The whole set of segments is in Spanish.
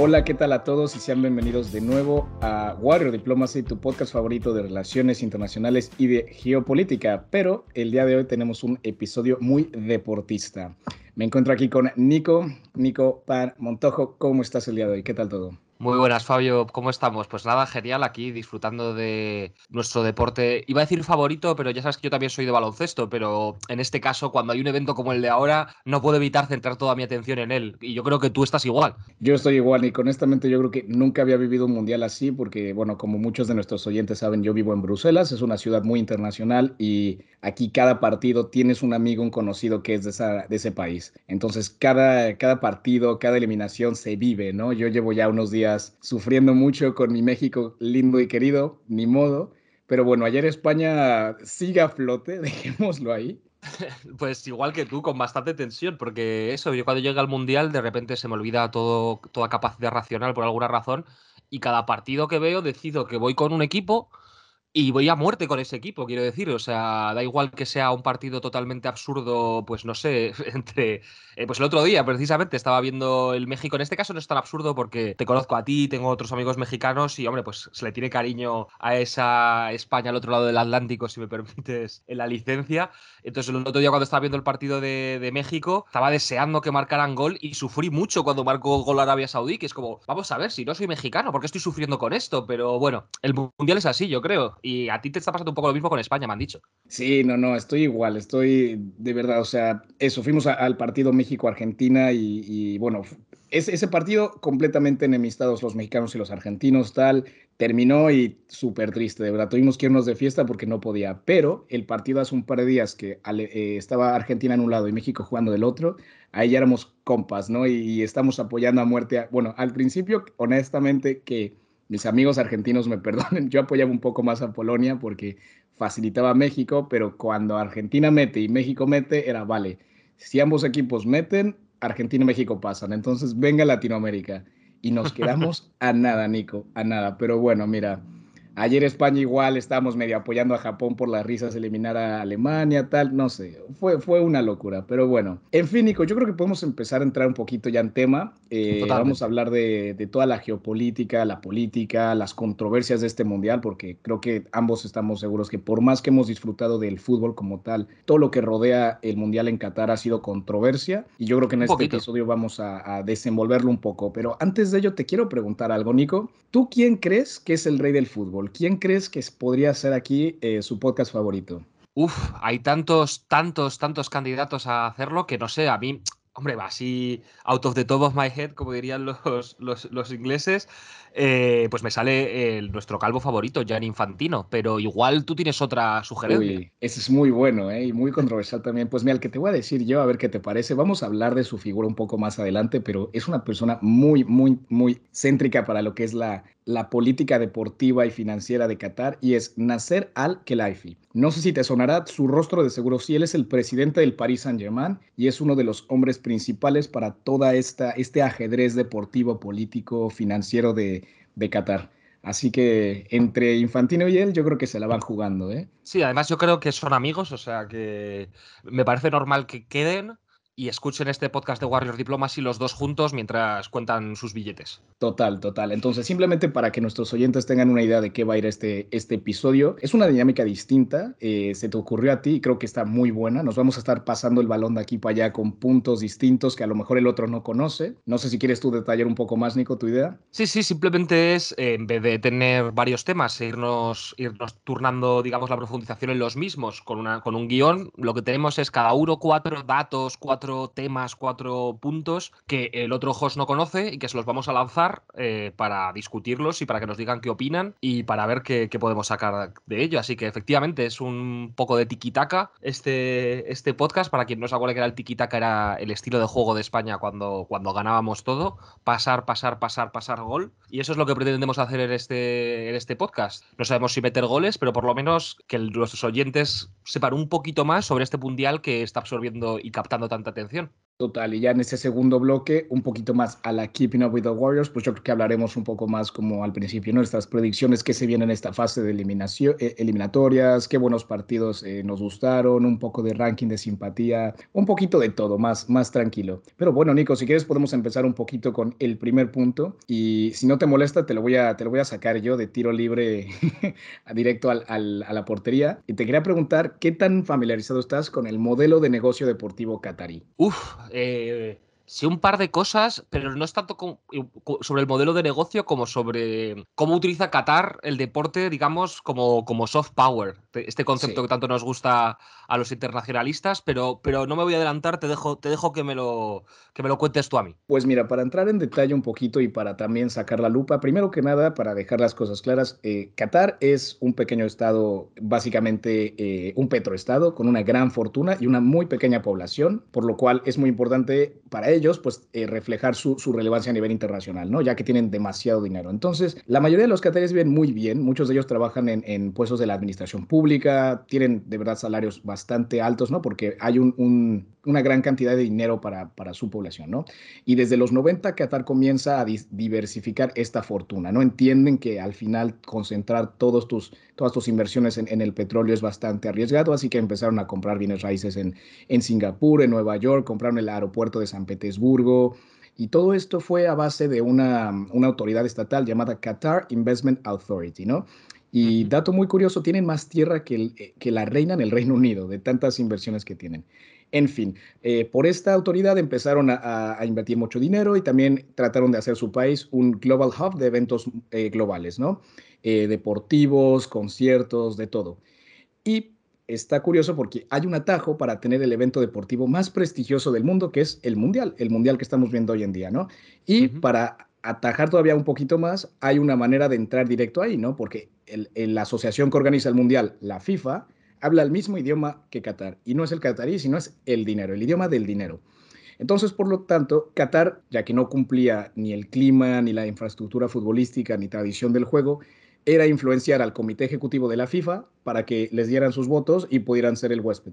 Hola, ¿qué tal a todos? Y sean bienvenidos de nuevo a Warrior Diplomacy, tu podcast favorito de relaciones internacionales y de geopolítica. Pero el día de hoy tenemos un episodio muy deportista. Me encuentro aquí con Nico, Nico Pan Montojo. ¿Cómo estás el día de hoy? ¿Qué tal todo? Muy buenas, Fabio. ¿Cómo estamos? Pues nada, genial aquí disfrutando de nuestro deporte. Iba a decir favorito, pero ya sabes que yo también soy de baloncesto, pero en este caso, cuando hay un evento como el de ahora, no puedo evitar centrar toda mi atención en él. Y yo creo que tú estás igual. Yo estoy igual y honestamente yo creo que nunca había vivido un mundial así porque, bueno, como muchos de nuestros oyentes saben, yo vivo en Bruselas, es una ciudad muy internacional y aquí cada partido tienes un amigo, un conocido que es de, esa, de ese país. Entonces, cada, cada partido, cada eliminación se vive, ¿no? Yo llevo ya unos días sufriendo mucho con mi México lindo y querido, ni modo. Pero bueno, ayer España sigue a flote, dejémoslo ahí. Pues igual que tú, con bastante tensión, porque eso, yo cuando llega al Mundial de repente se me olvida todo, toda capacidad racional por alguna razón y cada partido que veo decido que voy con un equipo y voy a muerte con ese equipo, quiero decir. O sea, da igual que sea un partido totalmente absurdo, pues no sé, entre. Eh, pues el otro día, precisamente, estaba viendo el México. En este caso no es tan absurdo porque te conozco a ti, tengo otros amigos mexicanos y, hombre, pues se le tiene cariño a esa España al otro lado del Atlántico, si me permites, en la licencia. Entonces, el otro día, cuando estaba viendo el partido de, de México, estaba deseando que marcaran gol y sufrí mucho cuando marcó gol Arabia Saudí, que es como, vamos a ver, si no soy mexicano, ¿por qué estoy sufriendo con esto? Pero bueno, el mundial es así, yo creo. Y a ti te está pasando un poco lo mismo con España, me han dicho. Sí, no, no, estoy igual, estoy de verdad, o sea, eso, fuimos al partido México-Argentina y, bueno, ese, ese partido completamente enemistados los mexicanos y los argentinos, tal, terminó y súper triste, de verdad, tuvimos que irnos de fiesta porque no podía, pero el partido hace un par de días que eh, estaba Argentina en un lado y México jugando del otro, ahí ya éramos compas, ¿no? Y, y estamos apoyando a muerte, bueno, al principio, honestamente, que mis amigos argentinos me perdonen, yo apoyaba un poco más a Polonia porque facilitaba a México, pero cuando Argentina mete y México mete, era vale, si ambos equipos meten, Argentina y México pasan, entonces venga Latinoamérica. Y nos quedamos a nada, Nico, a nada. Pero bueno, mira, Ayer España igual estábamos medio apoyando a Japón por las risas, eliminar a Alemania, tal, no sé, fue, fue una locura, pero bueno. En fin, Nico, yo creo que podemos empezar a entrar un poquito ya en tema. Eh, vamos a hablar de, de, toda la geopolítica, la política, las controversias de este mundial, porque creo que ambos estamos seguros que por más que hemos disfrutado del fútbol como tal, todo lo que rodea el mundial en Qatar ha sido controversia y yo creo que en un este poquito. episodio vamos a, a desenvolverlo un poco. Pero antes de ello, te quiero preguntar algo, Nico. ¿Tú quién crees que es el rey del fútbol? ¿Quién crees que podría ser aquí eh, su podcast favorito? Uf, hay tantos, tantos, tantos candidatos a hacerlo que no sé, a mí, hombre, así out of the top of my head, como dirían los, los, los ingleses, eh, pues me sale el, nuestro calvo favorito, Jan Infantino, pero igual tú tienes otra sugerencia. Uy, ese es muy bueno ¿eh? y muy controversial también. Pues mira, el que te voy a decir yo, a ver qué te parece, vamos a hablar de su figura un poco más adelante, pero es una persona muy, muy, muy céntrica para lo que es la, la política deportiva y financiera de Qatar y es Nasser Al-Khelaifi. No sé si te sonará su rostro de seguro, sí, él es el presidente del Paris Saint-Germain y es uno de los hombres principales para toda este ajedrez deportivo, político, financiero de, de Qatar. Así que entre Infantino y él, yo creo que se la van jugando, ¿eh? Sí, además yo creo que son amigos, o sea que me parece normal que queden y escuchen este podcast de Warrior Diplomacy los dos juntos mientras cuentan sus billetes. Total, total. Entonces, simplemente para que nuestros oyentes tengan una idea de qué va a ir este, este episodio, es una dinámica distinta. Eh, se te ocurrió a ti y creo que está muy buena. Nos vamos a estar pasando el balón de aquí para allá con puntos distintos que a lo mejor el otro no conoce. No sé si quieres tú detallar un poco más, Nico, tu idea. Sí, sí, simplemente es, eh, en vez de tener varios temas, irnos, irnos turnando, digamos, la profundización en los mismos con, una, con un guion, lo que tenemos es cada uno cuatro datos, cuatro temas, cuatro puntos que el otro host no conoce y que se los vamos a lanzar eh, para discutirlos y para que nos digan qué opinan y para ver qué, podemos sacar de ello. Así que efectivamente es un poco de tiquitaca este, este podcast. Para quien no se acuerde que era el tiquitaca, era el estilo de juego de España cuando, cuando ganábamos todo. Pasar, pasar, pasar, pasar gol. Y eso es lo que pretendemos hacer en este, en este podcast. No sabemos si meter goles, pero por lo menos que nuestros oyentes sepan un poquito más sobre este mundial que está absorbiendo y captando tanta atención atención. Total, y ya en ese segundo bloque, un poquito más a la Keeping Up with the Warriors, pues yo creo que hablaremos un poco más como al principio, Nuestras predicciones que se vienen en esta fase de eliminación, eh, eliminatorias, qué buenos partidos eh, nos gustaron, un poco de ranking de simpatía, un poquito de todo, más, más tranquilo. Pero bueno, Nico, si quieres podemos empezar un poquito con el primer punto y si no te molesta te lo voy a, te lo voy a sacar yo de tiro libre directo al, al, a la portería. Y te quería preguntar, ¿qué tan familiarizado estás con el modelo de negocio deportivo qatarí? Uf, eh, sé un par de cosas, pero no es tanto sobre el modelo de negocio como sobre cómo utiliza Qatar el deporte, digamos, como, como soft power. Este concepto que tanto nos gusta a los internacionalistas, pero, pero no me voy a adelantar, te dejo, te dejo que, me lo, que me lo cuentes tú a mí. Pues mira, para entrar en detalle un poquito y para también sacar la lupa, primero que nada, para dejar las cosas claras, eh, Qatar es un pequeño estado, básicamente eh, un petroestado, con una gran fortuna y una muy pequeña población, por lo cual es muy importante para ellos ellos, pues eh, reflejar su, relevancia a nivel internacional, ¿no? Ya que tienen demasiado dinero. Entonces, la mayoría de los cataríes viven muy bien, muchos de ellos trabajan en, puestos de la administración pública, tienen de verdad salarios bastante altos, ¿no? Porque hay una gran cantidad de dinero para, para, su población, ¿no? Y desde los 90 Qatar comienza a diversificar esta fortuna, ¿no? Entienden que al final concentrar todos tus, todas tus inversiones en, el petróleo es bastante arriesgado, así que empezaron a comprar bienes raíces en, en Singapur, en Nueva York, compraron el aeropuerto de San Petersburgo, Petersburgo. Y todo esto fue a base de una, una autoridad estatal llamada Qatar Investment Authority, ¿no? Y dato muy curioso, tienen más tierra que, eh, que la reina en el Reino Unido, de tantas inversiones que tienen. En fin, eh, por esta autoridad empezaron a, invertir mucho dinero y también trataron de hacer su país un global hub de eventos eh, globales, ¿no? deportivos, conciertos, de todo. Y está curioso porque hay un atajo para tener el evento deportivo más prestigioso del mundo, que es el Mundial, el Mundial que estamos viendo hoy en día, ¿no? Y para atajar todavía un poquito más, hay una manera de entrar directo ahí, ¿no? Porque la asociación que organiza el Mundial, la FIFA, habla el mismo idioma que Qatar. Y no es el qatarí, sino es el dinero, el idioma del dinero. Entonces, por lo tanto, Qatar, ya que no cumplía ni el clima, ni la infraestructura futbolística, ni tradición del juego, era influenciar al comité ejecutivo de la FIFA para que les dieran sus votos y pudieran ser el huésped.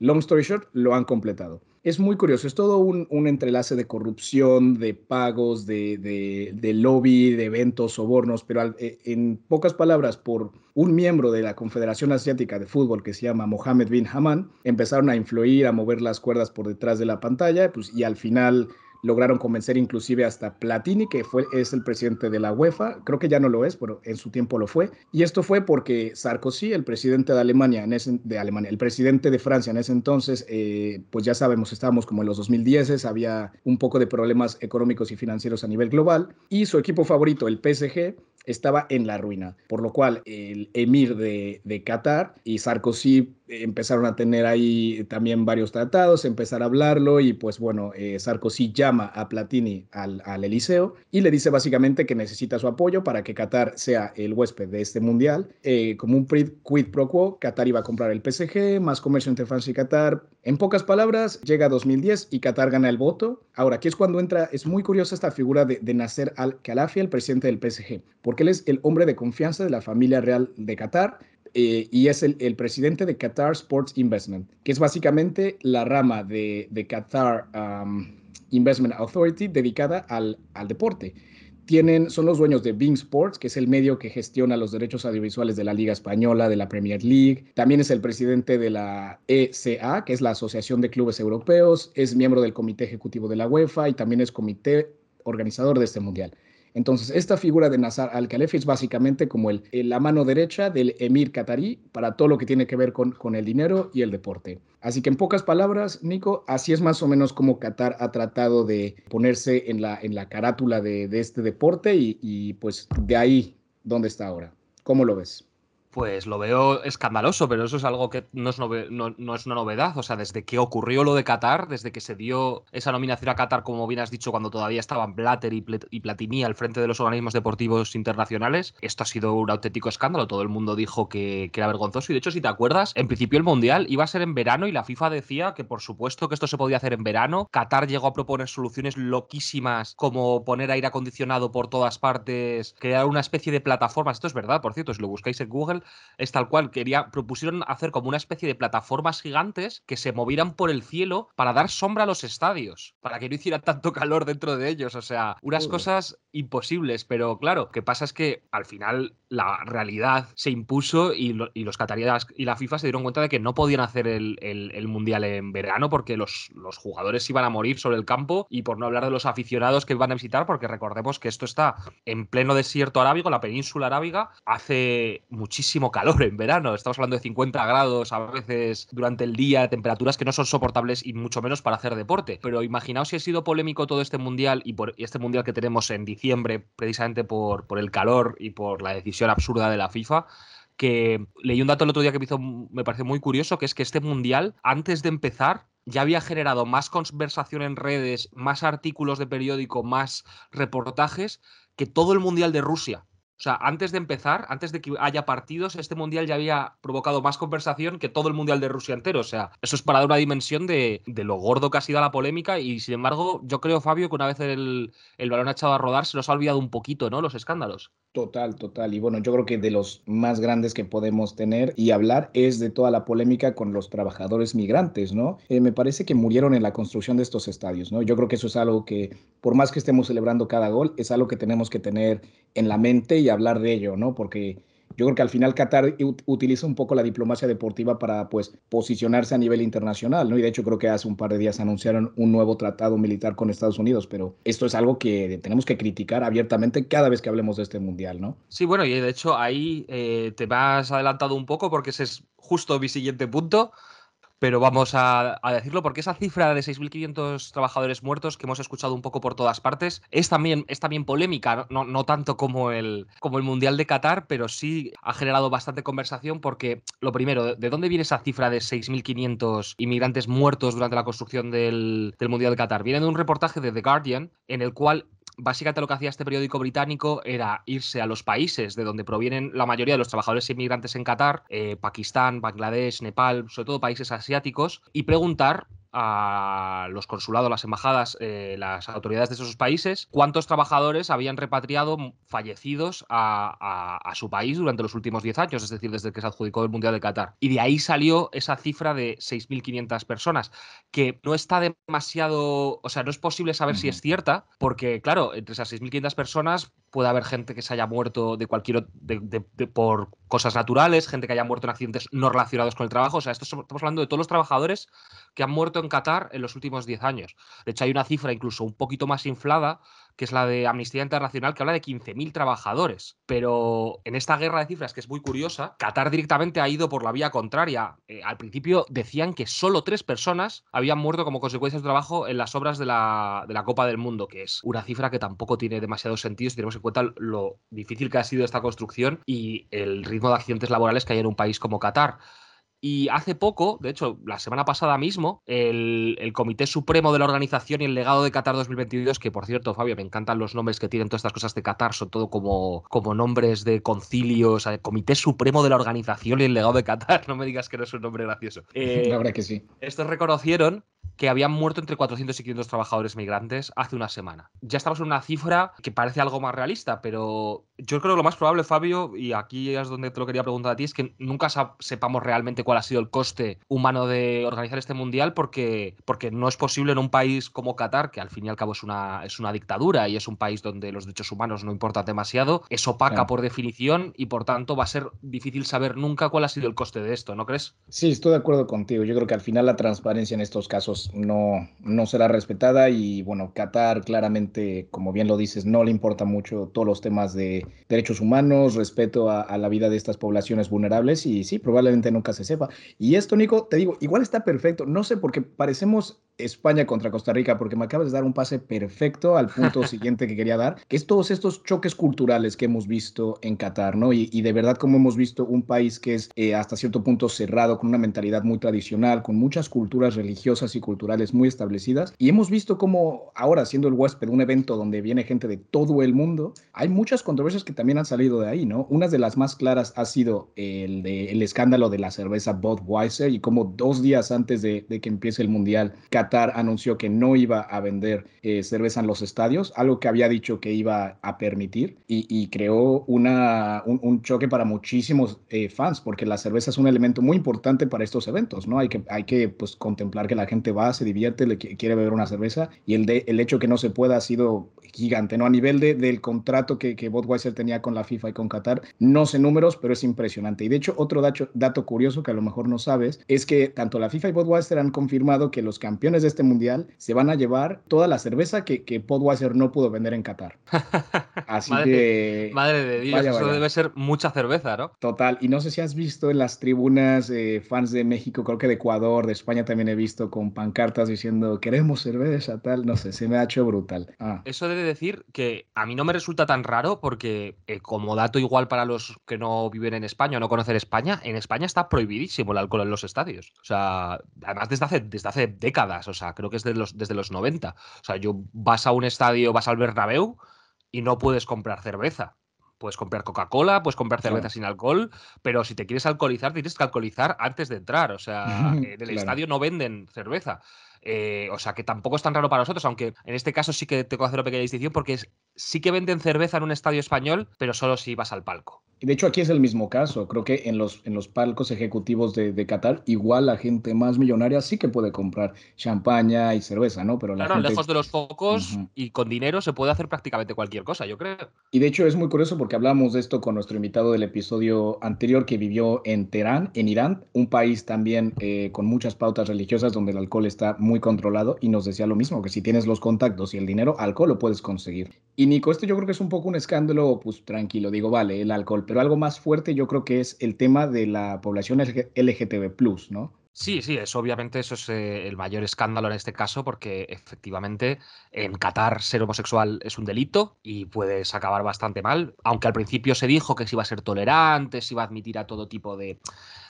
Long story short, lo han completado. Es muy curioso, es todo un, entrelace de corrupción, de pagos, de, lobby, de eventos, sobornos, pero eh, en pocas palabras, por un miembro de la Confederación Asiática de Fútbol que se llama Mohammed bin Haman, empezaron a influir, a mover las cuerdas por detrás de la pantalla, pues, y al final lograron convencer inclusive hasta Platini, que fue, es el presidente de la UEFA, creo que ya no lo es, pero en su tiempo lo fue. Y esto fue porque Sarkozy, el presidente de Alemania, en ese, de Alemania, el presidente de Francia en ese entonces, eh, pues ya sabemos, estábamos como en los 2010, había un poco de problemas económicos y financieros a nivel global, y su equipo favorito, el PSG, estaba en la ruina, por lo cual el emir de, de Qatar y Sarkozy empezaron a tener ahí también varios tratados, empezar a hablarlo y pues bueno, eh, Sarkozy llama a Platini al, al, Eliseo y le dice básicamente que necesita su apoyo para que Qatar sea el huésped de este mundial. Eh, como un quid pro quo, Qatar iba a comprar el PSG, más comercio entre Francia y Qatar. En pocas palabras, llega 2010 y Qatar gana el voto. Ahora, aquí es cuando entra, es muy curiosa esta figura de, de Nasser al-Khalafi, el presidente del PSG, porque él es el hombre de confianza de la familia real de Qatar eh, y es el, presidente de Qatar Sports Investment, que es básicamente la rama de, Qatar Investment Authority dedicada al, deporte. Tienen, son los dueños de Bing Sports, que es el medio que gestiona los derechos audiovisuales de la Liga Española, de la Premier League. También es el presidente de la ECA, que es la Asociación de Clubes Europeos. Es miembro del Comité Ejecutivo de la UEFA y también es comité organizador de este mundial. Entonces, esta figura de Nazar al-Khalefi es básicamente como el, la mano derecha del emir qatarí para todo lo que tiene que ver con, el dinero y el deporte. Así que en pocas palabras, Nico, así es más o menos como Qatar ha tratado de ponerse en la, en la carátula de, de este deporte y, y pues de ahí donde está ahora. ¿Cómo lo ves? Pues lo veo escandaloso, pero eso es algo que no es, no, es, una novedad. O sea, desde que ocurrió lo de Qatar, desde que se dio esa nominación a Qatar, como bien has dicho, cuando todavía estaban Blatter y, Platini al frente de los organismos deportivos internacionales, esto ha sido un auténtico escándalo. Todo el mundo dijo que, que, era vergonzoso. Y de hecho, si te acuerdas, en principio el Mundial iba a ser en verano y la FIFA decía que por supuesto que esto se podía hacer en verano. Qatar llegó a proponer soluciones loquísimas como poner aire acondicionado por todas partes, crear una especie de plataformas. Esto es verdad, por cierto, si lo buscáis en Google es tal cual, quería, propusieron hacer como una especie de plataformas gigantes que se movieran por el cielo para dar sombra a los estadios, para que no hiciera tanto calor dentro de ellos. O sea, unas cosas imposibles, pero claro, lo que pasa es que al final la realidad se impuso y, los cataríes y la FIFA se dieron cuenta de que no podían hacer el, Mundial en verano porque los, los, jugadores iban a morir sobre el campo y por no hablar de los aficionados que iban a visitar, porque recordemos que esto está en pleno desierto arábigo, la península arábiga, hace muchísimo calor en verano, estamos hablando de 50 grados a veces durante el día, temperaturas que no son soportables y mucho menos para hacer deporte. Pero imaginaos si ha sido polémico todo este Mundial y, por, este Mundial que tenemos en diciembre precisamente por, el calor y por la decisión absurda de la FIFA que leí un dato el otro día que me, hizo, me muy curioso, que es que este mundial, antes de empezar, ya había generado más conversación en redes, más artículos de periódico, más reportajes que todo el mundial de Rusia. O sea, antes de empezar, antes de que haya partidos, este mundial ya había provocado más conversación que todo el mundial de Rusia entero. O sea, eso es para dar una dimensión de, lo gordo que ha sido la polémica. Y sin embargo, yo creo, Fabio, que una vez el, el balón ha echado a rodar, se nos ha olvidado un poquito, ¿no? Los escándalos. Total, total. Y bueno, yo creo que de los más grandes que podemos tener y hablar es de toda la polémica con los trabajadores migrantes, ¿no? Eh, me parece que murieron en la construcción de estos estadios, ¿no? Yo creo que eso es algo que, por más que estemos celebrando cada gol, es algo que tenemos que tener en la mente y hablar de ello, ¿no? Porque yo creo que al final Qatar utiliza un poco la diplomacia deportiva para pues posicionarse a nivel internacional, ¿no? Y de hecho creo que hace un par de días anunciaron un nuevo tratado militar con Estados Unidos, pero esto es algo que tenemos que criticar abiertamente cada vez que hablemos de este mundial, ¿no? Sí, bueno, y de hecho ahí eh, te vas adelantado un poco porque ese es justo mi siguiente punto pero vamos a, decirlo porque esa cifra de 6.500 trabajadores muertos que hemos escuchado un poco por todas partes es también, es también polémica, no, no tanto como el, como el Mundial de Qatar, pero sí ha generado bastante conversación porque, lo primero, ¿de dónde viene esa cifra de 6.500 inmigrantes muertos durante la construcción del, del Mundial de Qatar? Viene de un reportaje de The Guardian en el cual básicamente lo que hacía este periódico británico era irse a los países de donde provienen la mayoría de los trabajadores inmigrantes en Qatar, eh, Pakistán, Bangladesh, Nepal, sobre todo países asiáticos, y preguntar a los consulados, las embajadas, eh, las autoridades de esos países, cuántos trabajadores habían repatriado fallecidos a, su país durante los últimos 10 años, es decir, desde que se adjudicó el Mundial de Qatar. Y de ahí salió esa cifra de 6.500 personas, que no está demasiado, o sea, no es posible saber si es cierta, porque claro, entre esas 6.500 personas puede haber gente que se haya muerto de cualquier por cosas naturales, gente que haya muerto en accidentes no relacionados con el trabajo. O sea, esto estamos hablando de todos los trabajadores que han muerto en Qatar en los últimos 10 años. De hecho, hay una cifra incluso un poquito más inflada que es la de Amnistía Internacional, que habla de 15.000 trabajadores. Pero en esta guerra de cifras, que es muy curiosa, Qatar directamente ha ido por la vía contraria. Eh, al principio decían que solo tres personas habían muerto como consecuencia de trabajo en las obras de la, de la Copa del Mundo, que es una cifra que tampoco tiene demasiado sentido si tenemos en cuenta lo difícil que ha sido esta construcción y el ritmo de accidentes laborales que hay en un país como Qatar. Y hace poco, de hecho, la semana pasada mismo, el, Comité Supremo de la Organización y el Legado de Qatar 2022, que por cierto, Fabio, me encantan los nombres que tienen todas estas cosas de Qatar, son todo como, como nombres de concilios, el Comité Supremo de la Organización y el Legado de Qatar, no me digas que no es un nombre gracioso. Eh, la verdad que sí. Estos reconocieron que habían muerto entre 400 y 500 trabajadores migrantes hace una semana. Ya estamos en una cifra que parece algo más realista, pero yo creo que lo más probable, Fabio, y aquí es donde te lo quería preguntar a ti, es que nunca sepamos realmente cuál ha sido el coste humano de organizar este mundial, porque, porque no es posible en un país como Qatar, que al fin y al cabo es una, es una dictadura y es un país donde los derechos humanos no importan demasiado, es opaca por definición y por tanto va a ser difícil saber nunca cuál ha sido el coste de esto, ¿no crees? Sí, estoy de acuerdo contigo. Yo creo que al final la transparencia en estos casos no, no será respetada y bueno, Qatar claramente, como bien lo dices, no le importa mucho todos los temas de derechos humanos, respeto a, a la vida de estas poblaciones vulnerables y sí, probablemente nunca se sepa. Y esto, Nico, te digo, igual está perfecto. No sé, porque parecemos España contra Costa Rica, porque me acabas de dar un pase perfecto al punto siguiente que quería dar, que es todos estos choques culturales que hemos visto en Qatar, ¿no? Y, de verdad como hemos visto un país que es eh, hasta cierto punto cerrado, con una mentalidad muy tradicional, con muchas culturas religiosas y culturales muy establecidas, y hemos visto como ahora siendo el huésped un evento donde viene gente de todo el mundo, hay muchas controversias que también han salido de ahí, ¿no? Una de las más claras ha sido el, de, el escándalo de la cerveza Budweiser y como dos días antes de, de que empiece el Mundial, Qatar Qatar anunció que no iba a vender eh, cerveza en los estadios, algo que había dicho que iba a permitir y, creó una, un, choque para muchísimos eh, fans, porque la cerveza es un elemento muy importante para estos eventos, ¿no? Hay que, hay que pues, contemplar que la gente va, se divierte, le quiere beber una cerveza y el, de, el hecho que no se pueda ha sido gigante, ¿no? A nivel de, del contrato que, que Budweiser tenía con la FIFA y con Qatar, no sé números, pero es impresionante. Y de hecho, otro dato, dato curioso que a lo mejor no sabes es que tanto la FIFA y Budweiser han confirmado que los campeones de este mundial se van a llevar toda la cerveza que, que Budweiser no pudo vender en Qatar. Así que. Madre de Dios, eso debe ser mucha cerveza, ¿no? Total. Y no sé si has visto en las tribunas eh, fans de México, creo que de Ecuador, de España también he visto con pancartas diciendo queremos cerveza, tal. No sé, se me ha hecho brutal. Ah. Eso debe decir que a mí no me resulta tan raro porque, eh, como dato igual para los que no viven en España o no conocen España, en España está prohibidísimo el alcohol en los estadios. O sea, además desde hace, desde hace décadas, o sea, creo que es los, desde los 90. O sea, yo vas a un estadio, vas al Bernabéu y no puedes comprar cerveza. Puedes comprar Coca-Cola, puedes comprar cerveza sin alcohol, pero si te quieres alcoholizar, tienes que alcoholizar antes de entrar. O sea, en el estadio no venden cerveza. Eh, o sea, que tampoco es tan raro para nosotros, aunque en este caso sí que tengo que hacer una pequeña distinción porque sí que venden cerveza en un estadio español, pero solo si vas al palco. De hecho aquí es el mismo caso. Creo que en los, en los palcos ejecutivos de, de Qatar, igual la gente más millonaria sí que puede comprar champaña y cerveza, ¿no? Pero la claro, lejos de los focos y con dinero se puede hacer prácticamente cualquier cosa, yo creo. Y de hecho es muy curioso porque hablamos de esto con nuestro invitado del episodio anterior que vivió en Teherán, en Irán, un país también eh, con muchas pautas religiosas donde el alcohol está muy controlado y nos decía lo mismo, que si tienes los contactos y el dinero, alcohol lo puedes conseguir. Y Nico, esto yo creo que es un poco un escándalo, pues tranquilo, digo, vale, el alcohol, pero algo más fuerte yo creo que es el tema de la población LGTB, ¿no? Sí, sí, es obviamente eso es eh, el mayor escándalo en este caso porque efectivamente en Qatar ser homosexual es un delito y puedes acabar bastante mal, aunque al principio se dijo que se iba a ser tolerante, se iba a admitir a todo tipo de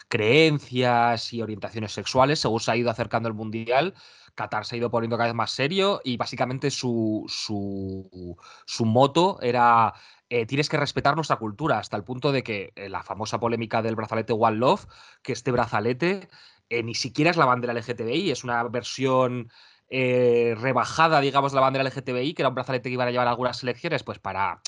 creencias y orientaciones sexuales, según se ha ido acercando el Mundial, Qatar se ha ido poniendo cada vez más serio y básicamente su, su, su moto era eh, tienes que respetar nuestra cultura, hasta el punto de que eh, la famosa polémica del brazalete One Love, que este brazalete eh, ni siquiera es la bandera LGTBI, es una versión rebajada, digamos, de la bandera LGTBI, que era un brazalete que iban a llevar algunas selecciones, pues para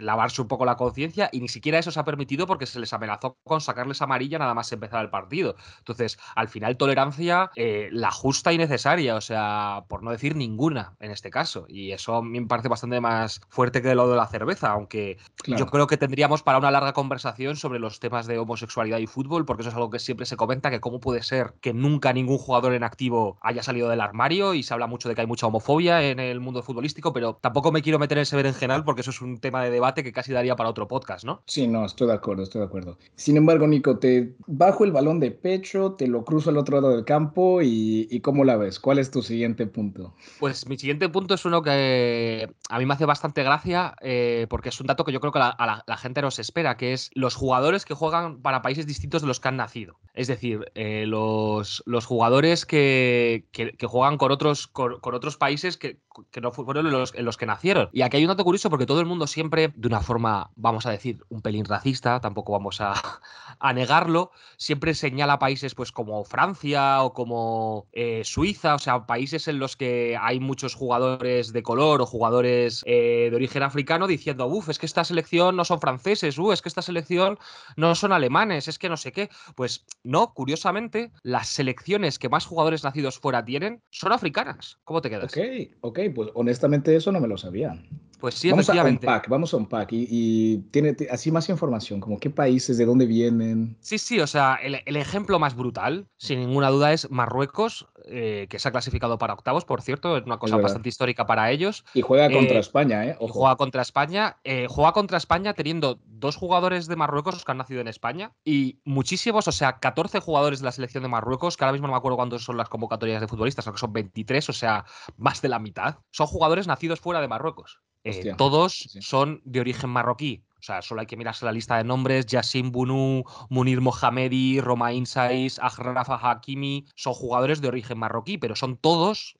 lavarse un poco la conciencia y ni siquiera eso se ha permitido porque se les amenazó con sacarles amarilla nada más empezar el partido. Entonces, al final, tolerancia eh, la justa y necesaria, o sea, por no decir ninguna en este caso. Y eso a mí me parece bastante más fuerte que lo de la cerveza, aunque yo creo que tendríamos para una larga conversación sobre los temas de homosexualidad y fútbol, porque eso es algo que siempre se comenta, que cómo puede ser que nunca ningún jugador en activo haya salido del armario y se habla mucho de que hay mucha homofobia en el mundo futbolístico, pero tampoco me quiero meter en ese berenjenal porque eso es un tema de debate que casi daría para otro podcast, ¿no? Sí, no, estoy de acuerdo, estoy de acuerdo. Sin embargo, Nico, te bajo el balón de pecho, te lo cruzo al otro lado del campo y, ¿cómo la ves? ¿Cuál es tu siguiente punto? Pues mi siguiente punto es uno que a mí me hace bastante gracia eh, porque es un dato que yo creo que la, la, gente nos espera, que es los jugadores que juegan para países distintos de los que han nacido. Es decir, eh, los, los, jugadores que, que, juegan con otros, con, otros países que, que no fueron los, en los que nacieron. Y aquí hay un dato curioso porque todo el mundo siempre de una forma, vamos a decir, un pelín racista, tampoco vamos a, negarlo, siempre señala países pues como Francia o como eh, Suiza, o sea, países en los que hay muchos jugadores de color o jugadores eh, de origen africano diciendo, uff, es que esta selección no son franceses, uff, es que esta selección no son alemanes, es que no sé qué. Pues no, curiosamente, las selecciones que más jugadores nacidos fuera tienen son africanas. ¿Cómo te quedas? Ok, ok, pues honestamente eso no me lo sabía. Pues sí, vamos efectivamente. A vamos a un pack y, tiene así más información, como qué países, de dónde vienen. Sí, sí, o sea, el, ejemplo más brutal, sin ninguna duda, es Marruecos, eh, que se ha clasificado para octavos, por cierto, es una cosa bastante histórica para ellos. Y juega contra eh, España, ¿eh? Juega contra España, eh, juega contra España teniendo dos jugadores de Marruecos que han nacido en España y muchísimos, o sea, 14 jugadores de la selección de Marruecos, que ahora mismo no me acuerdo cuántos son las convocatorias de futbolistas, creo que son 23, o sea, más de la mitad, son jugadores nacidos fuera de Marruecos. Eh, todos son de origen marroquí. O sea, solo hay que mirarse la lista de nombres. Yassin Bunu, Munir Mohamedi, Romain Saiz, Ajrafa Hakimi. Son jugadores de origen marroquí, pero son todos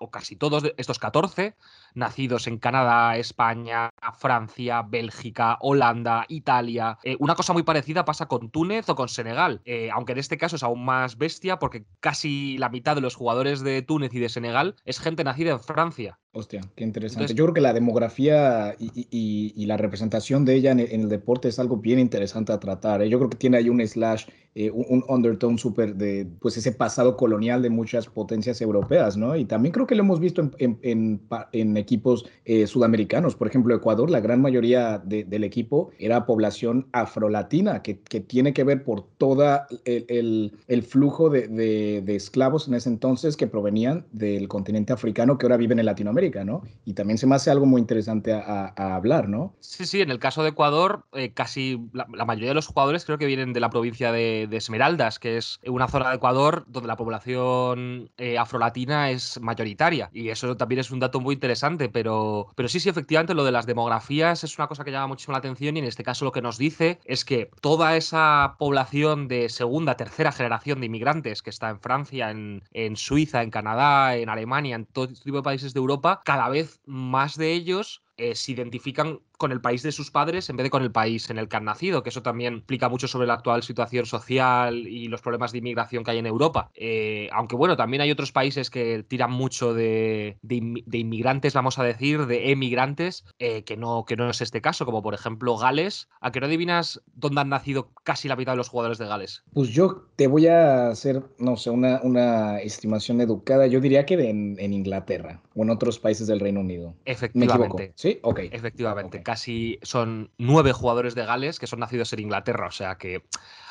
o casi todos estos 14, nacidos en Canadá, España, Francia, Bélgica, Holanda, Italia. Eh, una cosa muy parecida pasa con Túnez o con Senegal, eh, aunque en este caso es aún más bestia porque casi la mitad de los jugadores de Túnez y de Senegal es gente nacida en Francia. Hostia, qué interesante. Yo creo que la demografía y, la representación de ella en el, deporte es algo bien interesante a tratar. ¿eh? Yo creo que tiene ahí un slash, un, undertone súper de pues ese pasado colonial de muchas potencias europeas, ¿no? Y también creo que lo hemos visto en, en equipos eh, sudamericanos. Por ejemplo, Ecuador, la gran mayoría del equipo era población afrolatina, que, que tiene que ver por todo el, flujo de, de, esclavos en ese entonces que provenían del continente africano que ahora viven en Latinoamérica, ¿no? Y también se me hace algo muy interesante a, hablar, ¿no? Sí, sí, en el caso de Ecuador, eh, casi la, mayoría de los jugadores creo que vienen de la provincia de, Esmeraldas, que es una zona de Ecuador donde la población eh, afrolatina es mayoritaria. Y eso también es un dato muy interesante pero, pero sí, sí, efectivamente, lo de las demografías es una cosa que llama muchísimo la atención y en este caso lo que nos dice es que toda esa población de segunda, tercera generación de inmigrantes que está en Francia, en, en Suiza, en Canadá, en Alemania, en todo tipo de países de Europa, cada vez más de ellos eh, se identifican con el país de sus padres en vez de con el país en el que han nacido, que eso también explica mucho sobre la actual situación social y los problemas de inmigración que hay en Europa. Eh, aunque bueno, también hay otros países que tiran mucho de, inmigrantes, vamos a decir, de emigrantes, eh, que, no, que no es este caso, como por ejemplo Gales. ¿A qué no adivinas dónde han nacido casi la mitad de los jugadores de Gales? Pues yo te voy a hacer, no sé, una, una estimación educada. Yo diría que en, en Inglaterra o en otros países del Reino Unido. Efectivamente. ¿Sí? Ok. Efectivamente. Casi son nueve jugadores de Gales que son nacidos en Inglaterra. O sea que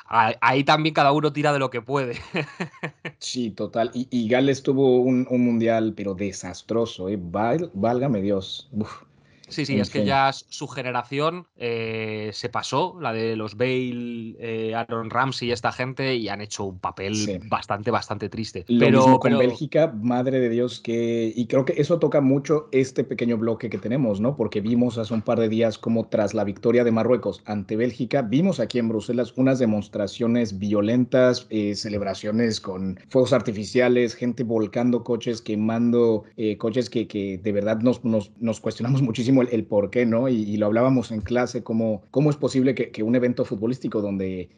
ahí también cada uno tira de lo que puede. sí, total. Y, Gales tuvo un, mundial, pero desastroso, ¿eh? válgame Dios. Sí, sí, es que ya su generación eh, se pasó, la de los Bale, eh, Aaron Ramsey y esta gente, y han hecho un papel bastante, bastante triste. Lo pero mismo con Bélgica, madre de Dios, que. Y creo que eso toca mucho este pequeño bloque que tenemos, ¿no? Porque vimos hace un par de días como tras la victoria de Marruecos ante Bélgica, vimos aquí en Bruselas unas demostraciones violentas, eh, celebraciones con fuegos artificiales, gente volcando coches, quemando coches que, que, de verdad nos, nos, nos cuestionamos muchísimo el, por qué, ¿no? Y, lo hablábamos en clase, cómo, cómo es posible que, un evento futbolístico donde,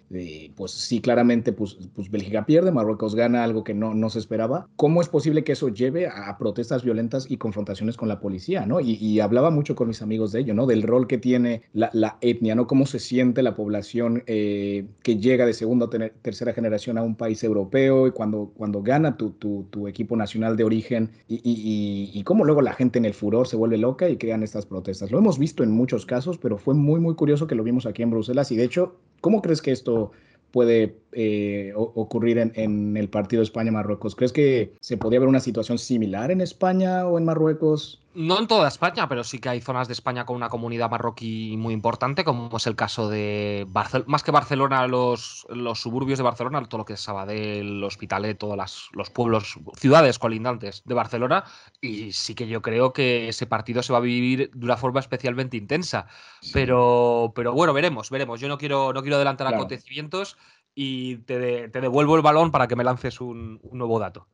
pues sí, claramente, pues, pues Bélgica pierde, Marruecos gana algo que no, no se esperaba, ¿cómo es posible que eso lleve a protestas violentas y confrontaciones con la policía, ¿no? Y, hablaba mucho con mis amigos de ello, ¿no? Del rol que tiene la, etnia, ¿no? Cómo se siente la población eh, que llega de segunda o tercera generación a un país europeo y cuando, cuando gana tu, tu, equipo nacional de origen y, y, y cómo luego la gente en el furor se vuelve loca y crean estas protestas. Lo hemos visto en muchos casos, pero fue muy, muy curioso que lo vimos aquí en Bruselas. Y de hecho, ¿cómo crees que esto puede eh, ocurrir en, en, el partido España-Marruecos? ¿Crees que se podría ver una situación similar en España o en Marruecos? No en toda España, pero sí que hay zonas de España con una comunidad marroquí muy importante, como es el caso de Barcelona, más que Barcelona, los, los suburbios de Barcelona, todo lo que es Sabadell, Hospitalet, todos los pueblos, ciudades colindantes de Barcelona. Y sí que yo creo que ese partido se va a vivir de una forma especialmente intensa. Pero, pero bueno, veremos, veremos. Yo no quiero, no quiero adelantar acontecimientos y te, te, devuelvo el balón para que me lances un nuevo dato.